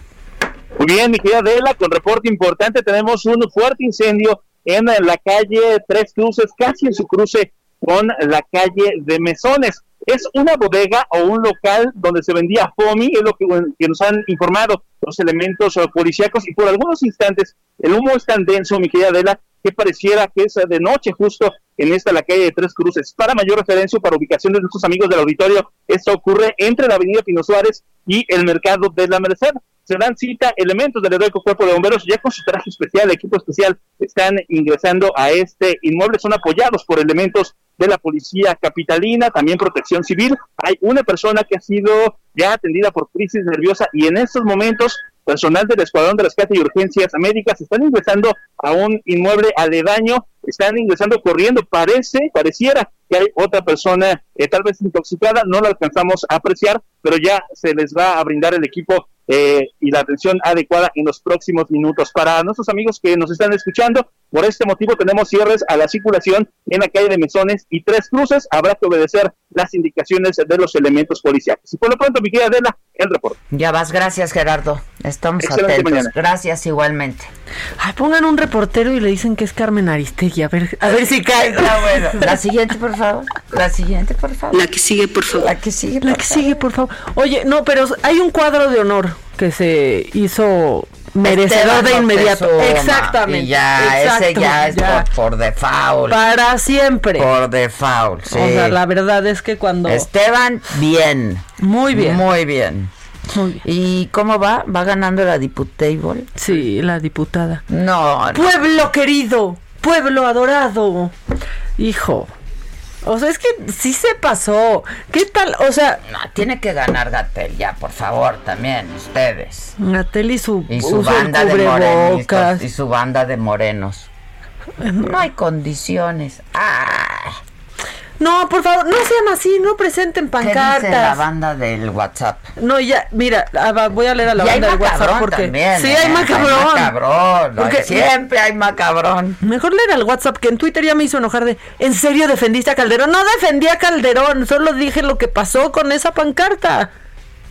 N: Muy bien, mi querida Adela, con reporte importante, tenemos un fuerte incendio en la calle Tres Cruces, casi en su cruce con la calle de Mesones. Es una bodega o un local donde se vendía FOMI, es lo que, nos han informado los elementos eh, policíacos, y por algunos instantes el humo es tan denso, mi querida Adela, que pareciera que es de noche justo en esta la calle de Tres Cruces. Para mayor referencia, para ubicación de nuestros amigos del auditorio, esto ocurre entre la avenida Pino Suárez y el mercado de la Merced se dan cita elementos del heroico cuerpo de bomberos ya con su traje especial, equipo especial, están ingresando a este inmueble, son apoyados por elementos de la policía capitalina, también protección civil. Hay una persona que ha sido ya atendida por crisis nerviosa y en estos momentos personal del Escuadrón de Rescate y Urgencias Médicas están ingresando a un inmueble aledaño, están ingresando corriendo, parece, pareciera que hay otra persona eh, tal vez intoxicada, no la alcanzamos a apreciar, pero ya se les va a brindar el equipo eh, y la atención adecuada en los próximos minutos. Para nuestros amigos que nos están escuchando, por este motivo tenemos cierres a la circulación en la calle de Mesones y Tres Cruces. Habrá que obedecer las indicaciones de los elementos policiales. Y por lo pronto, mi querida Adela, el reporte.
A: Ya vas, gracias Gerardo. Estamos
N: Excelente
A: atentos.
N: mañana.
A: Gracias igualmente.
F: Ay, pongan un reportero y le dicen que es Carmen Aristegui. A ver, a ver si cae.
A: Está bueno. La siguiente, por favor. La siguiente, por favor.
M: La que sigue, por favor.
A: La que sigue.
F: La que sigue, por favor. Oye, no, pero hay un cuadro de honor que se hizo merecedor de inmediato. Exactamente.
A: Y ya, ese ya es
F: ya.
A: Por, por default.
F: Para siempre.
A: Por default, sí.
F: O sea, la verdad es que cuando.
A: Esteban, bien.
F: Muy bien.
A: Muy bien.
F: Muy bien.
A: ¿Y cómo va? ¿Va ganando la diputable?
F: Sí, la diputada.
A: No, no.
F: Pueblo querido, pueblo adorado. Hijo. O sea, es que sí se pasó. ¿Qué tal? O sea,
A: No, tiene que ganar Gatel, ya, por favor, también, ustedes.
F: Gatel y su,
A: Y su banda de morenistas. Y su banda de morenos. No hay condiciones. Ah,
F: No, por favor, no sean así, no presenten
A: ¿Qué dice la
F: pancartas.
A: banda del WhatsApp?
F: No, ya, mira, ah, voy a leer a la
A: y
F: banda del WhatsApp porque
A: también.
F: sí
A: ¿eh?
F: hay macabrón.
A: Hay macabrón.
F: Porque-
A: Siempre hay macabrón.
F: Mejor leer al WhatsApp que en Twitter ya me hizo enojar de ¿En serio defendiste a Calderón? No defendí a Calderón, solo dije lo que pasó con esa pancarta.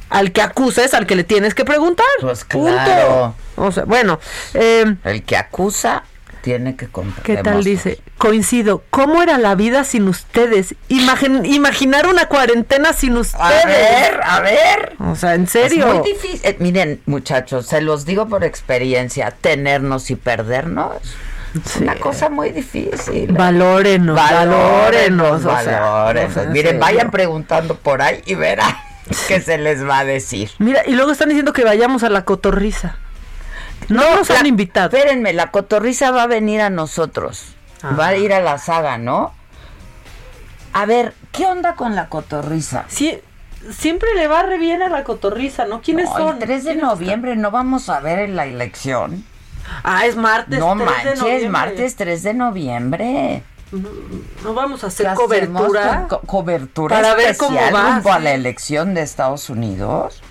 F: Al que acusa es al que le tienes que preguntar.
A: Pues
F: Punto.
A: claro.
F: O sea, bueno, eh,
A: El que acusa tiene que comprar.
F: ¿qué tal dice? Coincido. ¿Cómo era la vida sin ustedes? Imagin- imaginar una cuarentena sin ustedes.
A: A ver, a ver.
F: O sea, en serio.
A: Es muy difícil. Eh, miren, muchachos, se los digo por experiencia, tenernos y perdernos. Una cosa muy difícil.
F: Valórenos, valórenos. o sea,
A: valórenos.
F: o sea, en
A: Miren, vayan preguntando por ahí y verán qué se les va a decir.
F: Mira, y luego están diciendo que vayamos a la cotorriza. No, nos
A: la-
F: han invitado.
A: Espérenme, la cotorriza va a venir a nosotros. Va a ir a la saga, ¿no? A ver, ¿qué onda con la cotorriza?
F: Sí, siempre le va re bien a la cotorriza, ¿no? ¿Quiénes
A: No,
F: son?
A: El 3 de
F: ¿Quiénes
A: noviembre no vamos a ver en la elección.
F: Ah, es martes.
A: No
F: 3 de
A: manches,
F: noviembre.
A: martes 3 de noviembre.
F: No vamos a
A: ¿Qué
F: hacer cobertura.
A: co- cobertura
F: Para ver cómo
A: especial
F: va,
A: rumbo a la elección de Estados Unidos.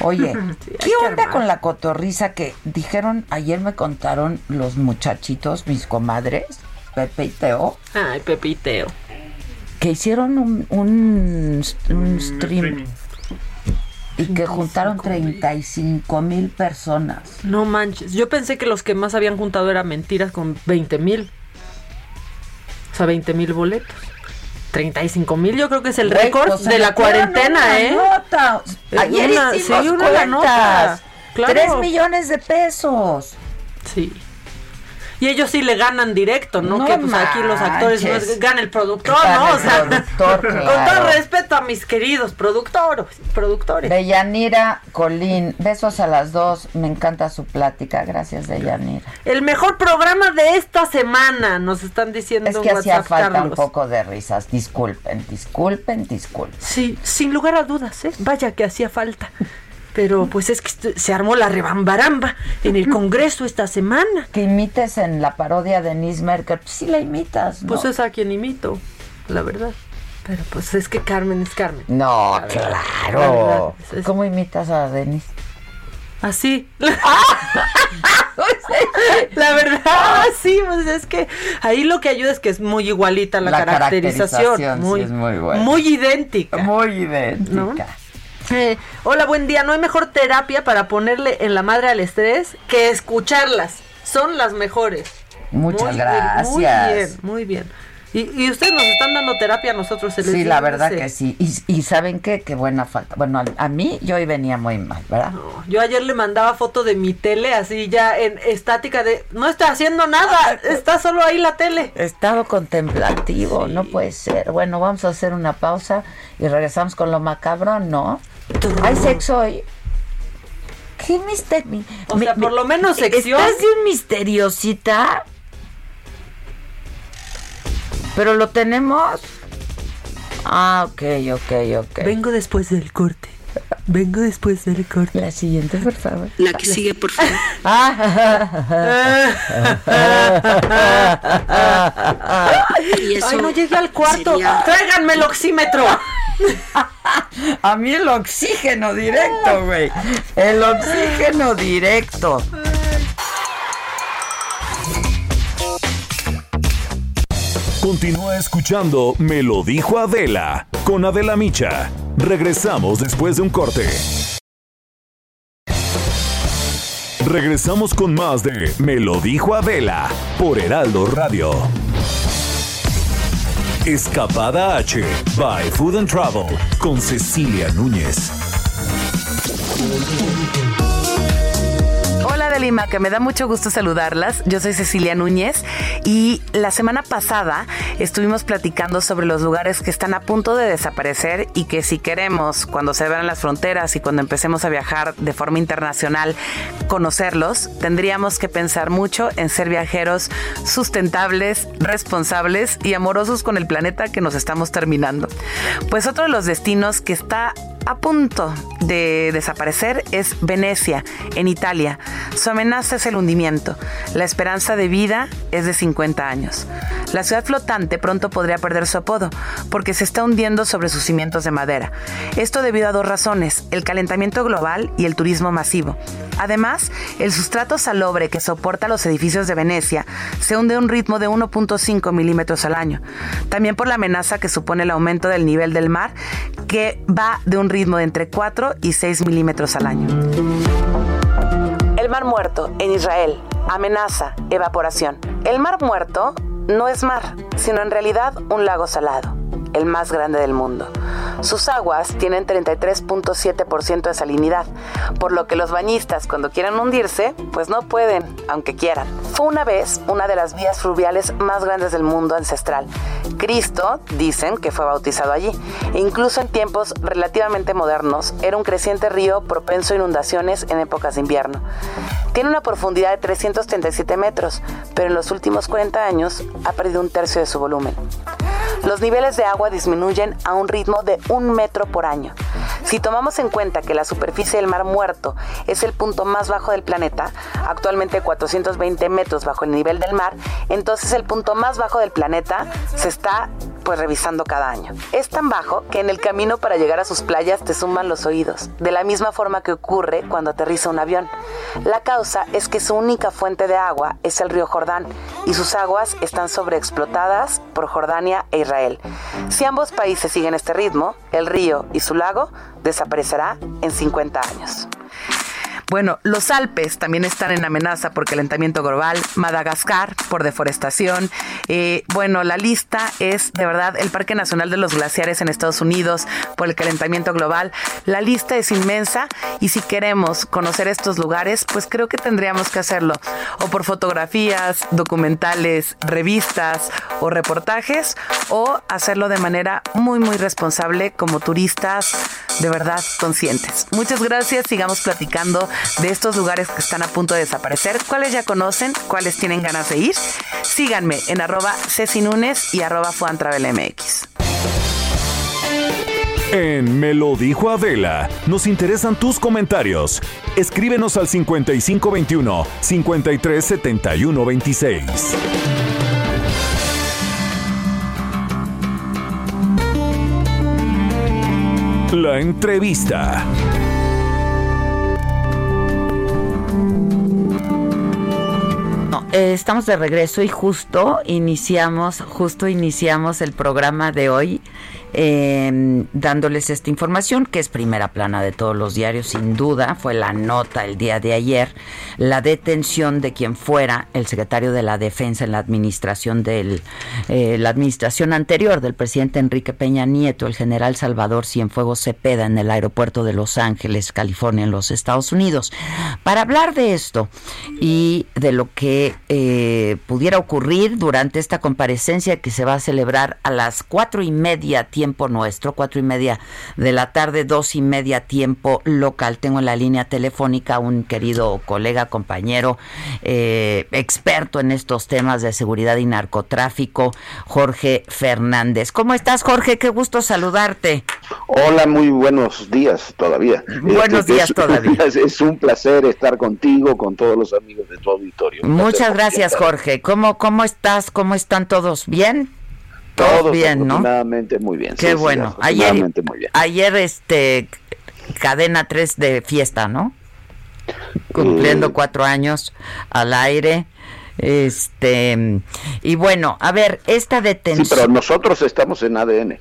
A: Oye,
F: Sí,
A: ¿qué onda
F: armar.
A: con la cotorriza que dijeron, ayer me contaron los muchachitos, mis comadres, Pepe y Teo,
F: Ay, Pepiteo.
A: que hicieron un, un, un stream y que juntaron 35 mil personas.
F: No manches. Yo pensé que los que más habían juntado eran mentiras con 20 mil. O sea, 20 mil boletos. 35 mil yo creo que es el récord
A: pues,
F: de la cuarentena, ¿eh?
A: nota. Ayer
F: una-
A: hicimos
F: sí, una
A: cuentas.
F: nota. Claro.
A: 3 millones de pesos.
F: Sí. Y ellos sí le ganan directo, ¿no? que pues aquí los actores no gana el productor, ¿no? O sea, con todo respeto a mis queridos productores, productores.
A: Deyanira Colín, besos a las dos, me encanta su plática, gracias Deyanira.
F: El mejor programa de esta semana, nos están diciendo.
A: Es que hacía falta un poco de risas, disculpen, disculpen, disculpen.
F: Sí, sin lugar a dudas, ¿eh? Vaya que hacía falta pero pues es que se armó la rebambaramba en el Congreso esta semana.
A: Que imites en la parodia de Denise Merkel, pues sí la imitas,
F: Pues es a quien imito, la verdad. Pero pues es que Carmen es Carmen.
A: No, claro. ¿Cómo imitas a Denise?
F: Así. la verdad, sí, pues es que ahí lo que ayuda es que es muy igualita la, caracterización, muy, muy, muy idéntica.
A: Muy idéntica.
F: Eh, hola, buen día. No hay mejor terapia para ponerle en la madre al estrés que escucharlas. Son las mejores.
A: Muchas gracias.
F: muy bien, muy bien. Y, ustedes nos están dando terapia a nosotros.
A: sí, la verdad que sí. Y, ¿saben qué? Qué buena falta. Bueno, a, mí yo hoy venía muy mal, ¿verdad?
F: yo ayer le mandaba foto de mi tele así ya en estática de... No está haciendo nada, está solo ahí la tele.
A: Estado contemplativo, no puede ser. Bueno, vamos a hacer una pausa y regresamos con lo macabro, ¿no? ¿Hay sexo hoy? ¿Qué misterio?
F: O sea, por lo menos sección.
A: ¿Estás un misteriosita? Pero lo tenemos. Ah, ok, ok, ok.
F: Vengo después del corte. Vengo después del corte.
A: La siguiente, por favor.
M: La que sigue, por favor.
F: Ay, no llegué al cuarto. Tráiganme el oxímetro.
A: A mí el oxígeno directo, güey. El oxígeno directo.
B: Continúa escuchando Me lo dijo Adela con Adela Micha. Regresamos después de un corte. Regresamos con más de Me lo dijo Adela por Heraldo Radio. Escapada H by Food and Travel con Cecilia Núñez.
O: Lima, que me da mucho gusto saludarlas. Yo soy Cecilia Núñez y la semana pasada estuvimos platicando sobre los lugares que están a punto de desaparecer y que si queremos, cuando se vean las fronteras y cuando empecemos a viajar de forma internacional, conocerlos, tendríamos que pensar mucho en ser viajeros sustentables, responsables y amorosos con el planeta que nos estamos terminando. Pues otro de los destinos que está a punto de desaparecer es Venecia, en Italia. Su amenaza es el hundimiento. La esperanza de vida es de 50 años. La ciudad flotante pronto podría perder su apodo porque se está hundiendo sobre sus cimientos de madera. Esto debido a dos razones, el calentamiento global y el turismo masivo. Además, el sustrato salobre que soporta los edificios de Venecia se hunde a un ritmo de 1.5 milímetros al año. También por la amenaza que supone el aumento del nivel del mar que va de un ritmo de entre 4 y 6 milímetros al año. El Mar Muerto, en Israel, amenaza evaporación. El Mar Muerto no es mar, sino en realidad un lago salado, el más grande del mundo. Sus aguas tienen 33.7% de salinidad, por lo que los bañistas cuando quieran hundirse, pues no pueden, aunque quieran. Fue una vez una de las vías fluviales más grandes del mundo ancestral. Cristo, dicen que fue bautizado allí. Incluso en tiempos relativamente modernos, era un creciente río propenso a inundaciones en épocas de invierno. Tiene una profundidad de 337 metros, pero en los últimos 40 años ha perdido un tercio de su volumen. Los niveles de agua disminuyen a un ritmo de un metro por año. Si tomamos en cuenta que la superficie del mar muerto es el punto más bajo del planeta, actualmente 420 metros bajo el nivel del mar, entonces el punto más bajo del planeta se está pues revisando cada año. Es tan bajo que en el camino para llegar a sus playas te suman los oídos, de la misma forma que ocurre cuando aterriza un avión. La causa es que su única fuente de agua es el río Jordán y sus aguas están sobreexplotadas por Jordania e Israel. Si ambos países siguen este ritmo, el río y su lago desaparecerá en 50 años. Bueno, los Alpes también están en amenaza por calentamiento global, Madagascar por deforestación. Eh, bueno, la lista es de verdad el Parque Nacional de los Glaciares en Estados Unidos por el calentamiento global. La lista es inmensa y si queremos conocer estos lugares, pues creo que tendríamos que hacerlo o por fotografías, documentales, revistas o reportajes o hacerlo de manera muy muy responsable como turistas de verdad conscientes. Muchas gracias, sigamos platicando de estos lugares que están a punto de desaparecer. ¿Cuáles ya conocen? ¿Cuáles tienen ganas de ir? Síganme en arroba Nunes y arroba FuanTravelMX.
B: En Me lo dijo Adela, nos interesan tus comentarios. Escríbenos al 5521 537126. La entrevista.
A: Eh, estamos de regreso y justo iniciamos, justo iniciamos el programa de hoy eh, dándoles esta información que es primera plana de todos los diarios, sin duda, fue la nota el día de ayer, la detención de quien fuera el secretario de la Defensa en la administración del eh, la administración anterior del presidente Enrique Peña Nieto, el general Salvador Cienfuegos Cepeda en el aeropuerto de Los Ángeles, California, en los Estados Unidos. Para hablar de esto y de lo que eh, pudiera ocurrir durante esta comparecencia que se va a celebrar a las cuatro y media tiempo nuestro, cuatro y media de la tarde, dos y media tiempo local. Tengo en la línea telefónica un querido colega, compañero, eh, experto en estos temas de seguridad y narcotráfico, Jorge Fernández. ¿Cómo estás, Jorge? Qué gusto saludarte.
P: Hola, muy buenos días todavía.
A: Buenos este, días todavía.
P: Es, un placer estar contigo, con todos los amigos de tu auditorio.
A: Muchas gracias, Jorge. ¿Cómo, ¿Cómo estás? ¿Cómo están todos? ¿Bien?
P: Todo bien, ¿no? muy bien.
A: Qué bueno. ayer, muy bien. ayer, este, cadena 3 de fiesta, ¿no? Cumpliendo eh, cuatro años al aire. Este, y bueno, a ver, esta detención.
P: Sí, pero nosotros estamos en ADN.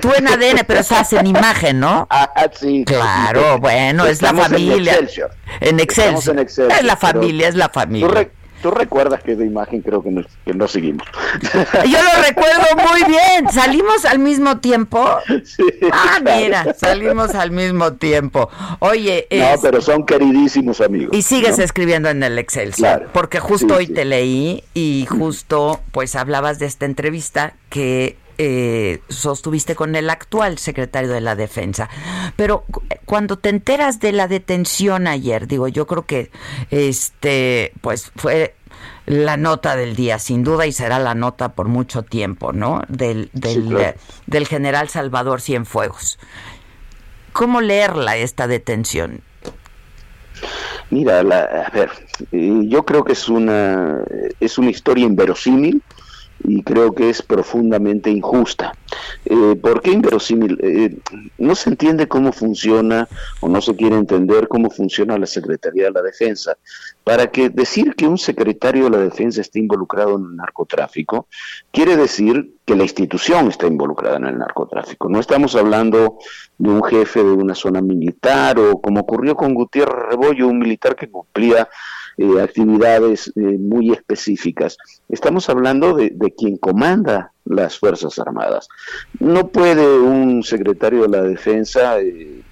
A: Tú en ADN, pero estás en imagen, ¿no?
P: Ah, sí.
A: Claro, bueno, es la familia.
P: En Excelsior.
A: En Excelsior. Es la familia, es la familia.
P: Tú recuerdas que de imagen creo que no, seguimos.
A: Yo lo recuerdo muy bien. ¿Salimos al mismo tiempo?
P: Sí,
A: ah, mira, salimos al mismo tiempo. Oye.
P: No, pero son queridísimos amigos.
A: Y sigues escribiendo en el Excel, claro. porque justo hoy te leí y justo pues hablabas de esta entrevista que eh, sostuviste con el actual secretario de la Defensa. Pero cuando te enteras de la detención ayer, digo, yo creo que este, pues fue la nota del día, sin duda, y será la nota por mucho tiempo, ¿no? Del, del, del general Salvador Cienfuegos. ¿Cómo leerla esta detención?
P: Mira, a ver, eh, yo creo que es una es una historia inverosímil y creo que es profundamente injusta. Eh, ¿Por qué inverosímil? Eh, no se entiende cómo funciona o no se quiere entender cómo funciona la Secretaría de la Defensa. Para que decir que un secretario de la Defensa esté involucrado en el narcotráfico, quiere decir que la institución está involucrada en el narcotráfico. No estamos hablando de un jefe de una zona militar o como ocurrió con Gutiérrez Rebollo, un militar que cumplía eh, actividades eh, muy específicas. Estamos hablando de, quien comanda las Fuerzas Armadas. No puede un secretario de la Defensa eh,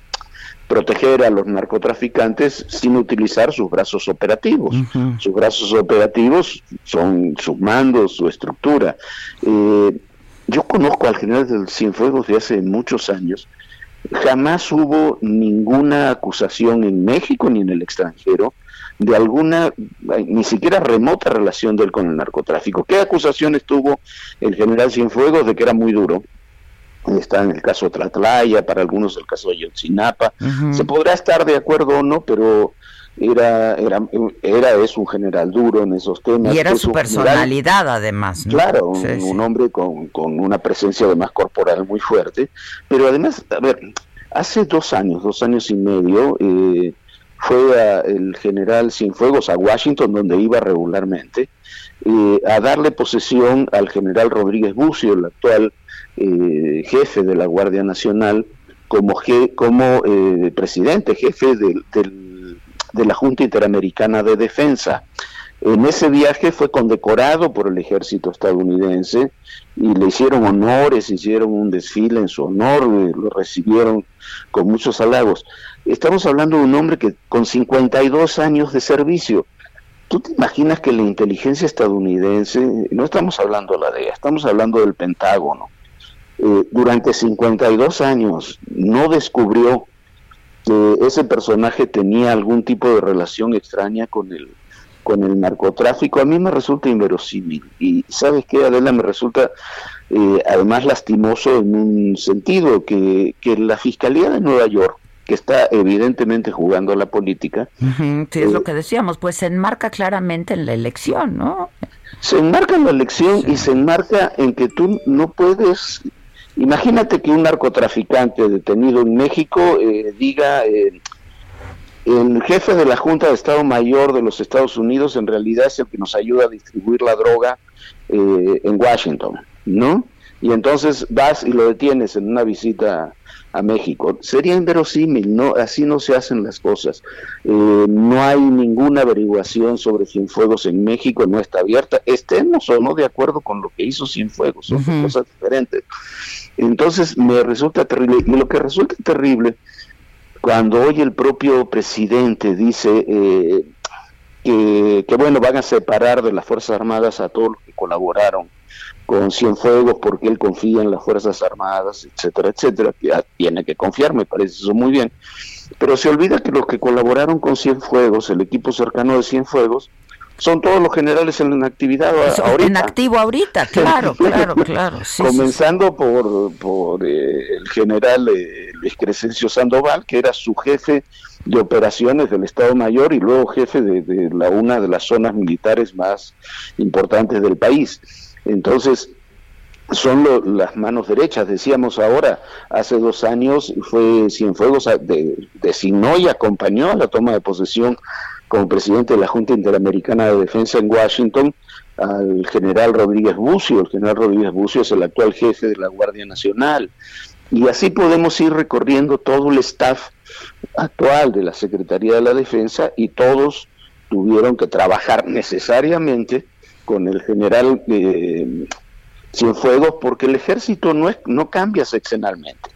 P: proteger a los narcotraficantes sin utilizar sus brazos operativos. Sus brazos operativos son sus mandos, su estructura. yo conozco al general del Cienfuegos de hace muchos años. Jamás hubo ninguna acusación en México ni en el extranjero de alguna, ni siquiera remota relación de él con el narcotráfico. ¿Qué acusaciones tuvo el general Cienfuegos de que era muy duro? Está en el caso de Tlatlaya, para algunos el caso de Yotzinapa. Se podrá estar de acuerdo o no, pero era, era, era es un general duro en esos temas.
A: Y era su personalidad además.
P: Claro, un, hombre con, con, una presencia además corporal muy fuerte. Pero además, a ver, hace dos años, dos años y medio, eh, fue el general Cienfuegos a Washington, donde iba regularmente, eh, a darle posesión al general Rodríguez Bucio, el actual eh, jefe de la Guardia Nacional, como, como eh, presidente, jefe de la Junta Interamericana de Defensa. En ese viaje fue condecorado por el ejército estadounidense y le hicieron honores, hicieron un desfile en su honor, lo recibieron con muchos halagos. Estamos hablando de un hombre que con 52 años de servicio, ¿tú te imaginas que la inteligencia estadounidense, no estamos hablando de la DEA, estamos hablando del Pentágono, eh, durante 52 años no descubrió que ese personaje tenía algún tipo de relación extraña con el con el narcotráfico, a mí me resulta inverosímil. Y sabes qué, Adela, me resulta eh, además lastimoso en un sentido, que, que la Fiscalía de Nueva York, que está evidentemente jugando a la política.
A: sí, es lo eh, que decíamos, pues se enmarca claramente en la elección, ¿no?
P: Se enmarca en la elección y se enmarca en que tú no puedes... Imagínate que un narcotraficante detenido en México eh, diga, el jefe de la Junta de Estado Mayor de los Estados Unidos en realidad es el que nos ayuda a distribuir la droga eh, en Washington, ¿no? Y entonces vas y lo detienes en una visita a México. Sería inverosímil, no, así no se hacen las cosas. Eh, no hay ninguna averiguación sobre Cienfuegos en México, no está abierta. Estemos o no de acuerdo con lo que hizo Cienfuegos, son cosas diferentes. Entonces me resulta terrible. Y lo que resulta terrible cuando hoy el propio presidente dice eh, que, bueno, van a separar de las Fuerzas Armadas a todos los que colaboraron con Cienfuegos porque él confía en las Fuerzas Armadas, etcétera, etcétera, que tiene que confiar, me parece eso muy bien, pero se olvida que los que colaboraron con Cienfuegos, el equipo cercano de Cienfuegos, son todos los generales en actividad ahorita.
A: En activo ahorita, claro, claro, claro.
P: Comenzando por, por eh, el general eh, Luis Crescencio Sandoval, que era su jefe de operaciones del Estado Mayor y luego jefe de, la una de las zonas militares más importantes del país. Entonces, son las manos derechas, decíamos ahora, hace dos años fue Cienfuegos, de, designó y acompañó a la toma de posesión como presidente de la Junta Interamericana de Defensa en Washington al general Rodríguez Bucio. El general Rodríguez Bucio es el actual jefe de la Guardia Nacional. Y así podemos ir recorriendo todo el staff actual de la Secretaría de la Defensa y todos tuvieron que trabajar necesariamente con el general eh, Cienfuegos porque el ejército no, es, no cambia seccionalmente.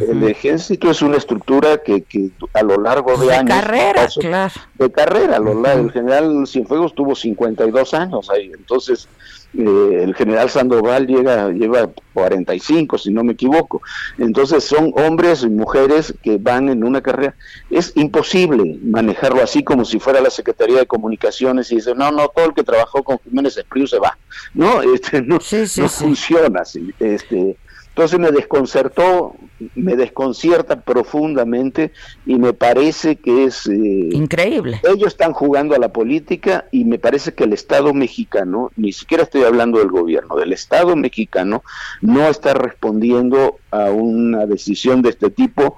P: El ejército es una estructura que, que a lo largo de, años...
A: Carrera, claro.
P: De carrera, lo El general Cienfuegos tuvo 52 años ahí, entonces eh, el general Sandoval llega, lleva 45, si no me equivoco. Entonces son hombres y mujeres que van en una carrera. Es imposible manejarlo así como si fuera la Secretaría de Comunicaciones y dice, no, no, todo el que trabajó con Jiménez Espriu se va. No, este, no, no funciona así. Este, entonces me desconcertó, me desconcierta profundamente y me parece que es...
A: Eh, Increíble.
P: Ellos están jugando a la política y me parece que el Estado mexicano, ni siquiera estoy hablando del gobierno, del Estado mexicano, no está respondiendo a una decisión de este tipo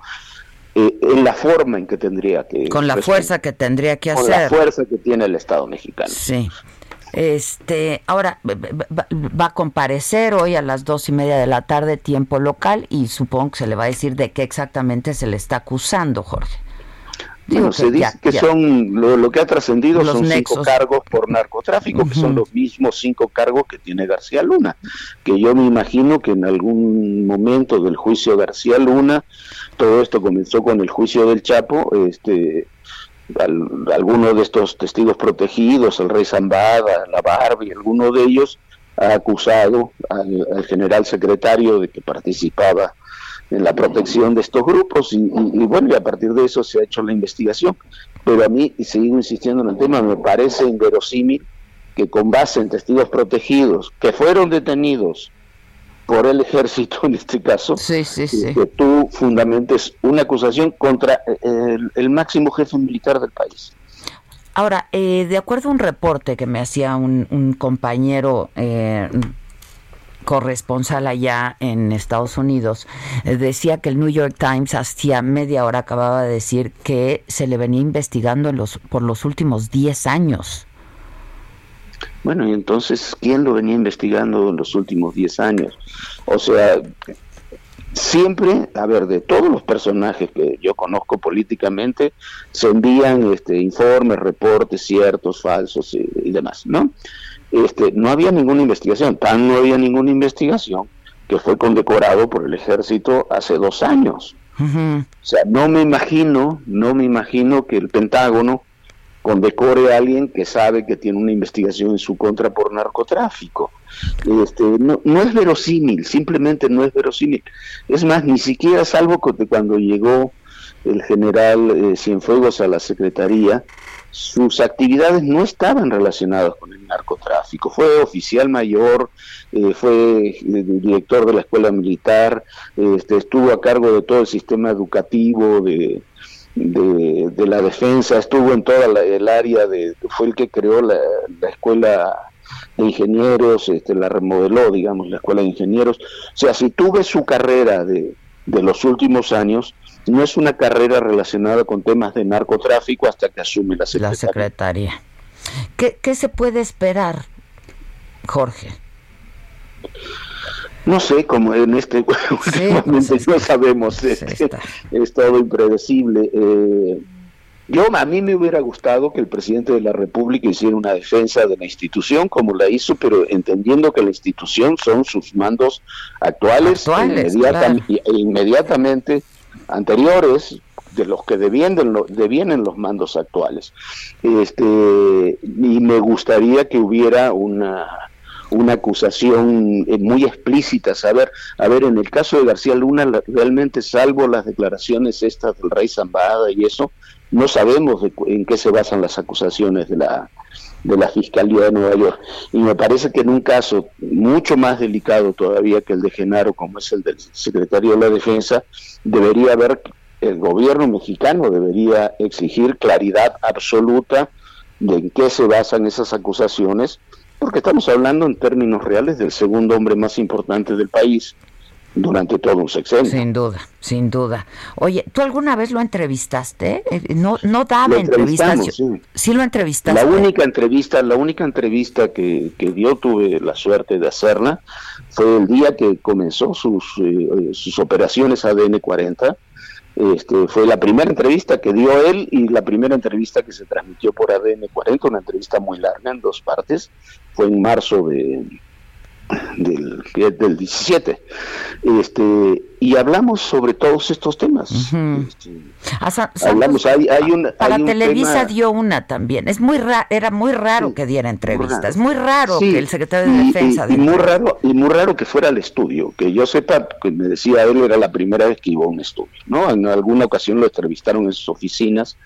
P: eh, en la forma en que tendría que...
A: Con la fuerza que tendría que hacer. Con
P: la fuerza que tiene el Estado mexicano.
A: Sí. Este, ahora va, a comparecer hoy a las dos y media de la tarde, tiempo local, y supongo que se le va a decir de qué exactamente se le está acusando, Jorge.
P: Bueno, se dice que son, lo, que ha trascendido son cinco cargos por narcotráfico, que son los mismos cinco cargos que tiene García Luna, que yo me imagino que en algún momento del juicio García Luna, todo esto comenzó con el juicio del Chapo, este, alguno de estos testigos protegidos, el rey Zambada, la Barbie, alguno de ellos ha acusado al, general secretario de que participaba en la protección de estos grupos y, bueno, y a partir de eso se ha hecho la investigación. Pero a mí, y sigo insistiendo en el tema, me parece inverosímil que con base en testigos protegidos que fueron detenidos por el ejército en este caso, que tú fundamentes una acusación contra eh, el, máximo jefe militar del país.
A: Ahora, eh, de acuerdo a un reporte que me hacía un, compañero eh, corresponsal allá en Estados Unidos, decía que el New York Times hacía media hora acababa de decir que se le venía investigando en los, por los últimos 10 años.
P: Bueno, y entonces, ¿quién lo venía investigando en los últimos 10 años? O sea, siempre, a ver, de todos los personajes que yo conozco políticamente, se envían este, informes, reportes ciertos, falsos y, demás, ¿no? Este, no había ninguna investigación, tan no había ninguna investigación que fue condecorado por el ejército hace dos años. O sea, no me imagino, no me imagino que el Pentágono condecore a alguien que sabe que tiene una investigación en su contra por narcotráfico. Este, no, no es verosímil, simplemente no es verosímil. Es más, ni siquiera salvo cuando llegó el general eh, Cienfuegos a la Secretaría, sus actividades no estaban relacionadas con el narcotráfico. Fue oficial mayor, eh, fue eh, director de la escuela militar, este, estuvo a cargo de todo el sistema educativo de, de, la defensa, estuvo en toda el área de, fue el que creó la, escuela de ingenieros, este, la remodeló, digamos, la escuela de ingenieros. O sea, si tuve su carrera de, de los últimos años, no es una carrera relacionada con temas de narcotráfico hasta que asume la secretaría.
A: La secretaría. ¿Qué, qué se puede esperar, Jorge?
P: No sé, como en este últimamente no sabemos, este, es todo impredecible. Eh, yo a mí me hubiera gustado que el presidente de la República hiciera una defensa de la institución como la hizo, pero entendiendo que la institución son sus mandos actuales, e inmediatamente anteriores de los que devienen, devienen los mandos actuales. Este, y me gustaría que hubiera una una acusación eh, muy explícita, saber, a ver, en el caso de García Luna, realmente salvo las declaraciones estas del rey Zambada y eso, no sabemos en qué se basan las acusaciones de la, de la Fiscalía de Nueva York. Y me parece que en un caso mucho más delicado todavía que el de Genaro, como es el del secretario de la Defensa, debería haber, el gobierno mexicano debería exigir claridad absoluta de en qué se basan esas acusaciones porque estamos hablando en términos reales del segundo hombre más importante del país durante todo un sexenio.
A: Sin duda, sin duda. Oye, ¿tú alguna vez lo entrevistaste? Eh, no, no daba entrevistas. Sí. sí. lo entrevistaste.
P: La única entrevista, la única entrevista que, que yo tuve la suerte de hacerla fue el día que comenzó sus, eh, sus operaciones ADN 40 este, fue la primera entrevista que dio él y la primera entrevista que se transmitió por ADN 40, una entrevista muy larga en dos partes, fue en marzo de, del, del 17. Este, y hablamos sobre todos estos temas. Este,
A: hablamos, hay, hay un, para Televisa dio una también. Es muy era muy raro que diera entrevistas. Es muy raro que el secretario de Defensa.
P: Y, muy raro, y muy raro que fuera al estudio. Que yo sepa, que me decía él, era la primera vez que iba a un estudio. ¿no? En alguna ocasión lo entrevistaron en sus oficinas,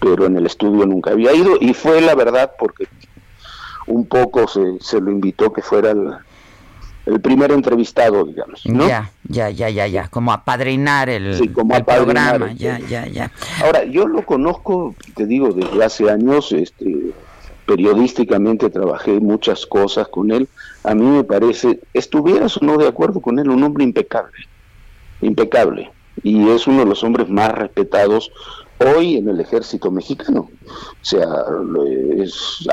P: pero en el estudio nunca había ido. Y fue la verdad porque un poco se, se lo invitó que fuera el, el primer entrevistado, digamos.
A: Ya, ya, ya, ya, ya, como apadrinar el, programa, ya, ya, ya.
P: Ahora, yo lo conozco, te digo, desde hace años, este, periodísticamente trabajé muchas cosas con él. A mí me parece, estuvieras o no de acuerdo con él, un hombre impecable, impecable. Y es uno de los hombres más respetados hoy en el ejército mexicano. O sea,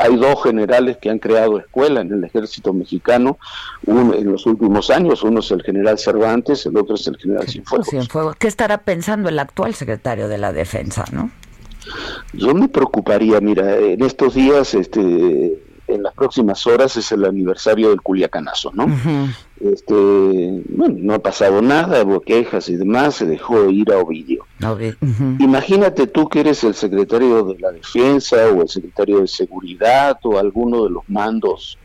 P: hay dos generales que han creado escuela en el ejército mexicano uno, en los últimos años. Uno es el general Cervantes, el otro es el general Cienfuegos.
A: Cienfuegos. ¿Qué estará pensando el actual secretario de la Defensa, no?
P: Yo me preocuparía, mira, en estos días este, en las próximas horas es el aniversario del Culiacanazo, ¿no? Este, bueno, no ha pasado nada, hubo quejas y demás, se dejó ir a Ovidio. Imagínate tú que eres el secretario de la Defensa o el secretario de Seguridad o alguno de los mandos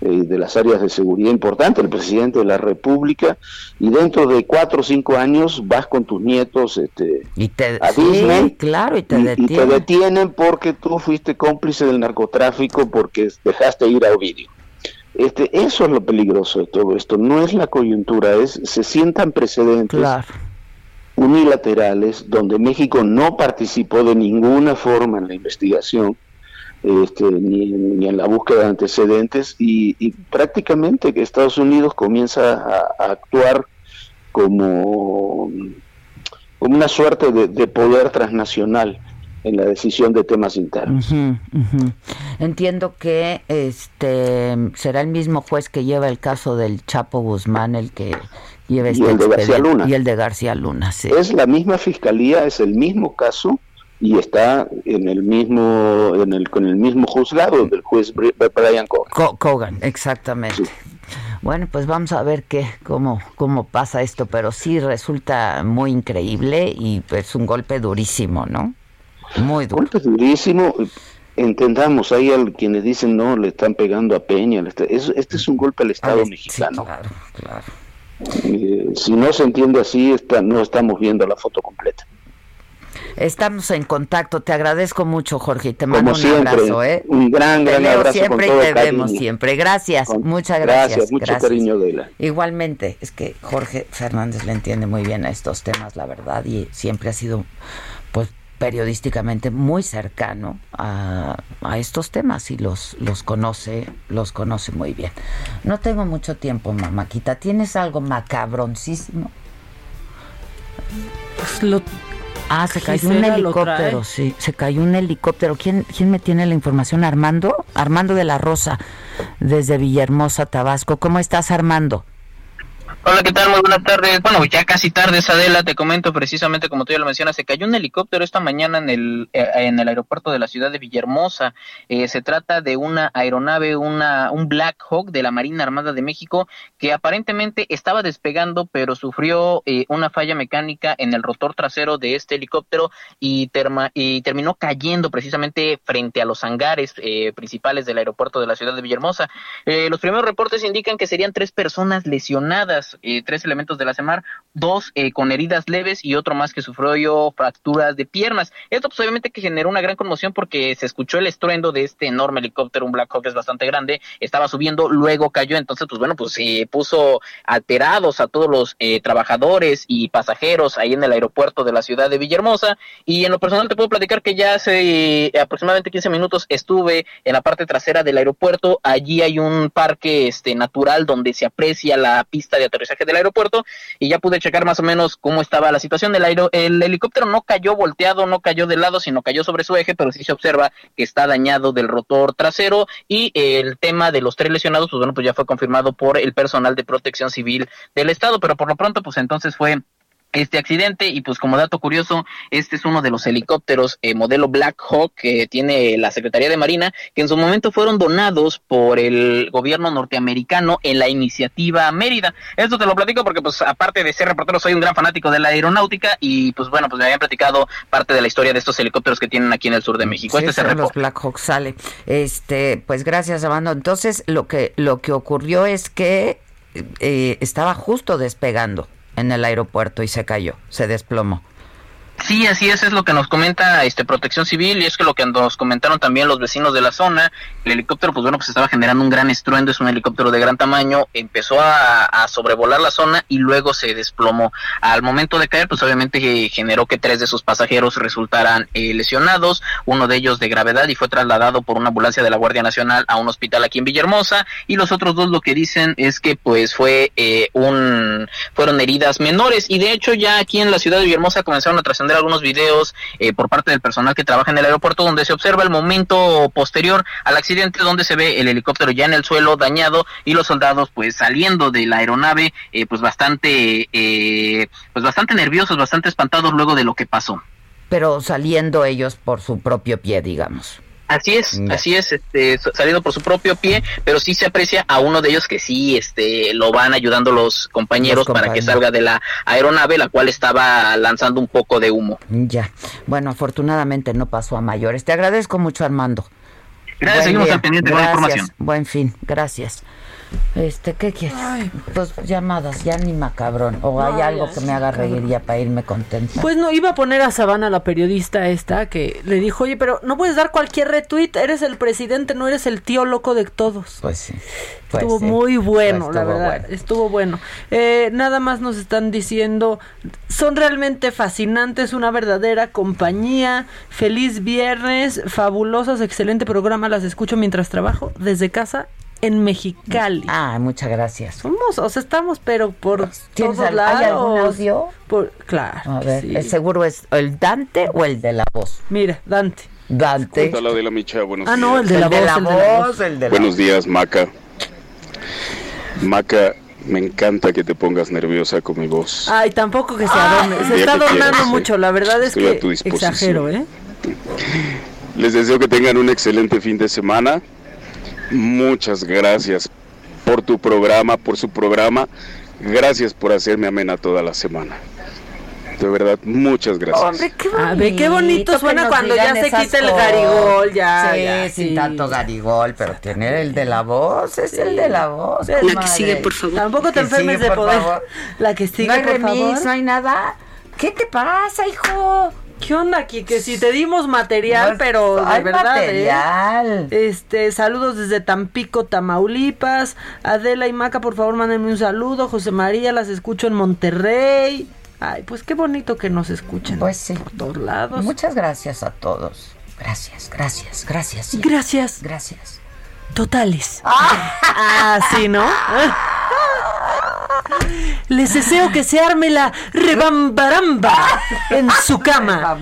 P: eh, de las áreas de seguridad importante, el presidente de la República, y dentro de cuatro o cinco años vas con tus nietos este,
A: y te, a Disney, claro, y te,
P: detienen. porque tú fuiste cómplice del narcotráfico porque dejaste ir a Ovidio. Este, eso es lo peligroso de todo esto, no es la coyuntura, es se sientan precedentes unilaterales donde México no participó de ninguna forma en la investigación este, ni, en la búsqueda de antecedentes y, prácticamente que Estados Unidos comienza a, actuar como, como una suerte de, poder transnacional en la decisión de temas internos.
A: Entiendo que este será el mismo juez que lleva el caso del Chapo Guzmán el que lleva este
P: y el de García Luna.
A: Y el de García Luna, sí.
P: Es la misma fiscalía, es el mismo caso y está en el mismo en el con el mismo juzgado del juez Brian Cogan.
A: Cogan, exactamente. Bueno, pues vamos a ver qué, cómo, cómo pasa esto, pero sí resulta muy increíble y pues un golpe durísimo, ¿no? Muy duro.
P: Golpe durísimo. Entendamos, hay quienes dicen no, le están pegando a Peña. Este es un golpe al Estado mexicano.
A: claro, claro.
P: Eh, si no se entiende así, está, no estamos viendo la foto completa.
A: Estamos en contacto. Te agradezco mucho, Jorge. Te mando
P: un
A: abrazo. ¿eh?
P: Un gran, gran
A: te
P: abrazo.
A: siempre y te vemos siempre. Gracias. Muchas gracias.
P: Gracias, mucho cariño de la.
A: Igualmente. Es que Jorge Fernández le entiende muy bien a estos temas, la verdad, y siempre ha sido, pues, periodísticamente muy cercano a, a, estos temas y los, los conoce, los conoce muy bien. No tengo mucho tiempo, mamáquita. ¿Tienes algo macabroncísimo?
F: Pues lo
A: Ah, se cayó un helicóptero, sí, se cayó un helicóptero. ¿Quién, ¿Quién me tiene la información? Armando, Armando de la Rosa, desde Villahermosa, Tabasco. ¿Cómo estás, Armando?
Q: Hola, ¿qué tal? Muy buenas tardes. Bueno, ya casi tarde, Adela, te comento precisamente como tú ya lo mencionas, se cayó un helicóptero esta mañana en el, eh, en el aeropuerto de la ciudad de Villahermosa. Eh, se trata de una aeronave, una, un Black Hawk de la Marina Armada de México que aparentemente estaba despegando, pero sufrió eh, una falla mecánica en el rotor trasero de este helicóptero y, y terminó cayendo precisamente frente a los hangares principales del aeropuerto de la ciudad de Villahermosa. los primeros reportes indican que serían tres personas lesionadas eh, tres elementos de la CEMAR, dos eh, con heridas leves y otro más que sufrió fracturas de piernas. Esto pues obviamente que generó una gran conmoción porque se escuchó el estruendo de este enorme helicóptero, un Black Hawk es bastante grande, estaba subiendo, luego cayó, entonces pues bueno, pues se puso alterados a todos los eh, trabajadores y pasajeros ahí en el aeropuerto de la ciudad de Villahermosa. Y en lo personal te puedo platicar que ya hace aproximadamente 15 minutos estuve en la parte trasera del aeropuerto, allí hay un parque este natural donde se aprecia la pista de aterrizaje del aeropuerto y ya pude checar más o menos cómo estaba la situación del aero. El helicóptero no cayó volteado, no cayó de lado, sino cayó sobre su eje, pero sí se observa que está dañado del rotor trasero y el tema de los tres lesionados, pues bueno, pues ya fue confirmado por el personal de protección civil del estado, pero por lo pronto, pues entonces fue este accidente y pues como dato curioso, este es uno de los helicópteros eh, modelo Black Hawk que tiene la Secretaría de Marina, que en su momento fueron donados por el gobierno norteamericano en la iniciativa Mérida. Esto te lo platico porque pues aparte de ser reportero soy un gran fanático de la aeronáutica y pues bueno, pues me habían platicado parte de la historia de estos helicópteros que tienen aquí en el sur de México.
A: Sí, este es los Black Hawk sale. Este, pues gracias, Amando. Entonces, lo que lo que ocurrió es que eh, estaba justo despegando en el aeropuerto y se cayó, se desplomó.
Q: Sí, así es, es lo que nos comenta este Protección Civil y es que lo que nos comentaron también los vecinos de la zona, el helicóptero pues bueno, pues estaba generando un gran estruendo, es un helicóptero de gran tamaño, empezó a, sobrevolar la zona y luego se desplomó. Al momento de caer, pues obviamente eh, generó que tres de sus pasajeros resultaran eh, lesionados, uno de ellos de gravedad y fue trasladado por una ambulancia de la Guardia Nacional a un hospital aquí en Villahermosa y los otros dos lo que dicen es que pues fue eh, un fueron heridas menores y de hecho ya aquí en la ciudad de Villahermosa comenzaron a trascender algunos videos eh, por parte del personal que trabaja en el aeropuerto donde se observa el momento posterior al accidente donde se ve el helicóptero ya en el suelo dañado y los soldados pues saliendo de la aeronave eh, pues bastante eh, pues bastante nerviosos, bastante espantados luego de lo que pasó.
A: Pero saliendo ellos por su propio pie, digamos.
Q: Así es, así es, este, saliendo por su propio pie, pero sí se aprecia a uno de ellos que sí, este, lo van ayudando los compañeros, para que salga de la aeronave, la cual estaba lanzando un poco de humo.
A: Ya, bueno, afortunadamente no pasó a mayores. Te agradezco mucho, Armando.
Q: Gracias, seguimos al pendiente con la información.
A: Buen fin, gracias. Este, ¿qué quieres? Pues llamadas, ya ni macabrón. O hay algo que me haga reír ya para irme contenta.
F: Pues no, iba a poner a Sabana, la periodista esta, que le dijo, oye, pero no puedes dar cualquier retweet, eres el presidente, no eres el tío loco de todos.
A: Pues sí.
F: Pues estuvo muy bueno, la verdad. Estuvo bueno. Eh, nada más nos están diciendo, son realmente fascinantes, una verdadera compañía. Feliz viernes, fabulosas, excelente programa, las escucho mientras trabajo desde casa en Mexicali.
A: Ah, muchas gracias.
F: Somos, o sea, estamos, pero por
A: ¿Tienes
F: todos
A: al-
F: lados.
A: ¿Hay algún audio?
F: Por, claro.
A: A ver,
F: sí.
A: ¿el seguro es el Dante o el de la voz?
F: Mira, Dante.
A: Dante.
R: Hola de la Micha, buenos
F: Ah,
R: días.
F: no, el de la voz. el de la voz.
A: el de la
R: Buenos días, Maca. Maca, me encanta que te pongas nerviosa con mi voz.
F: Ay, tampoco que se adorne. Se está adornando
R: ¿eh?
F: mucho. La verdad es
R: Estoy a
F: que
R: tu
F: exagero, ¿eh?
R: Les deseo que tengan un excelente fin de semana. Muchas gracias por tu programa, por su programa. Gracias por hacerme amena toda la semana. De verdad, muchas gracias.
A: Hombre, qué bonito.
F: A ver, qué bonito suena cuando ya se quita el garigol, ya,
A: Sí,
F: ya,
A: sin
F: sí.
A: tanto garigol, pero tiene el de la voz, es el de la voz.
M: La que sigue, por favor.
F: Tampoco te enfermes
A: sigue,
F: de poder.
A: favor.
F: La que sigue,
A: no hay
F: por
A: remix,
F: favor.
A: no hay nada. ¿Qué te pasa, hijo?
F: ¿Qué onda aquí? Que si te dimos material,
A: No,
F: pero de
A: hay
F: verdad, ¿eh?
A: material.
F: Este, saludos desde Tampico, Tamaulipas. Adela y Maca, por favor, mándenme un saludo. José María, las escucho en Monterrey. Ay, pues qué bonito que nos escuchen.
A: Pues sí.
F: Por todos lados.
A: Muchas gracias a todos. Gracias, gracias, gracias.
F: Gracias.
A: Gracias.
F: Totales. Ah, sí, ¿no? Les deseo que se arme la rebambaramba en su cama.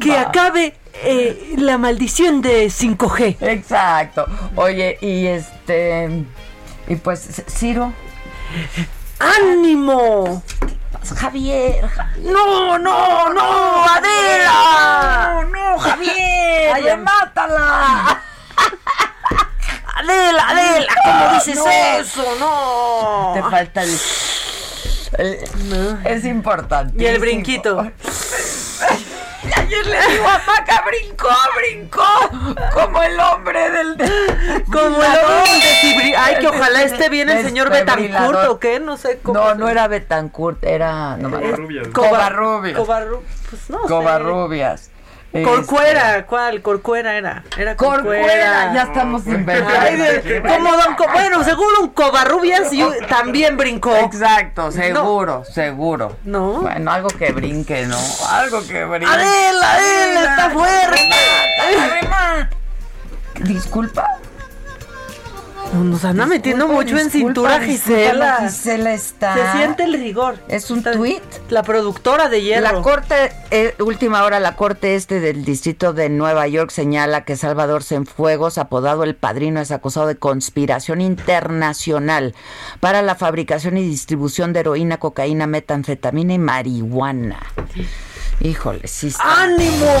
F: Que acabe eh, la maldición de 5G.
A: Exacto. Oye, y este. Y pues, Ciro.
F: ¡Ánimo!
A: Javier. Ja-
F: ¡No, no, no! ¡Adela!
A: No, no, Javier.
F: Ay,
A: remátala.
F: ¡Adela, Adela! ¿Cómo dices
A: No.
F: eso? ¡No!
A: Te falta el. el- Es importante.
F: Y el brinquito.
A: Ayer le digo a Maca, brincó, brincó, como el hombre del...
F: Como el hombre del desfibri- Ay, que ojalá esté bien el señor. Betancourt, ¿o qué? No sé cómo.
A: No, no era Betancourt, era... No.
F: Covarrubias.
A: Covarrubias.
F: Covarru- Pues no.
A: Covarrubias.
F: Corcuera, ¿cuál? Corcuera era. Era Corcuera.
A: Corcuera, ya estamos inventando.
F: Ay, de- como don Co- bueno, seguro un Covarrubias y también brincó.
A: Exacto, seguro, seguro.
F: No.
A: Bueno, algo que brinque, ¿no? Algo que brinque.
F: Adela, Adela, está fuerte.
A: Remata.
F: Nos anda metiendo
A: Disculpa,
F: mucho en cintura Gisela.
A: la Gisela está.
F: Se siente el rigor.
A: Es un tuit.
F: La productora de hierro.
A: La corte, eh, última hora, la corte este del distrito de Nueva York señala que Salvador Cienfuegos, apodado el padrino, es acusado de conspiración internacional para la fabricación y distribución de heroína, cocaína, metanfetamina y marihuana. Híjole, sí está.
F: ¡Ánimo!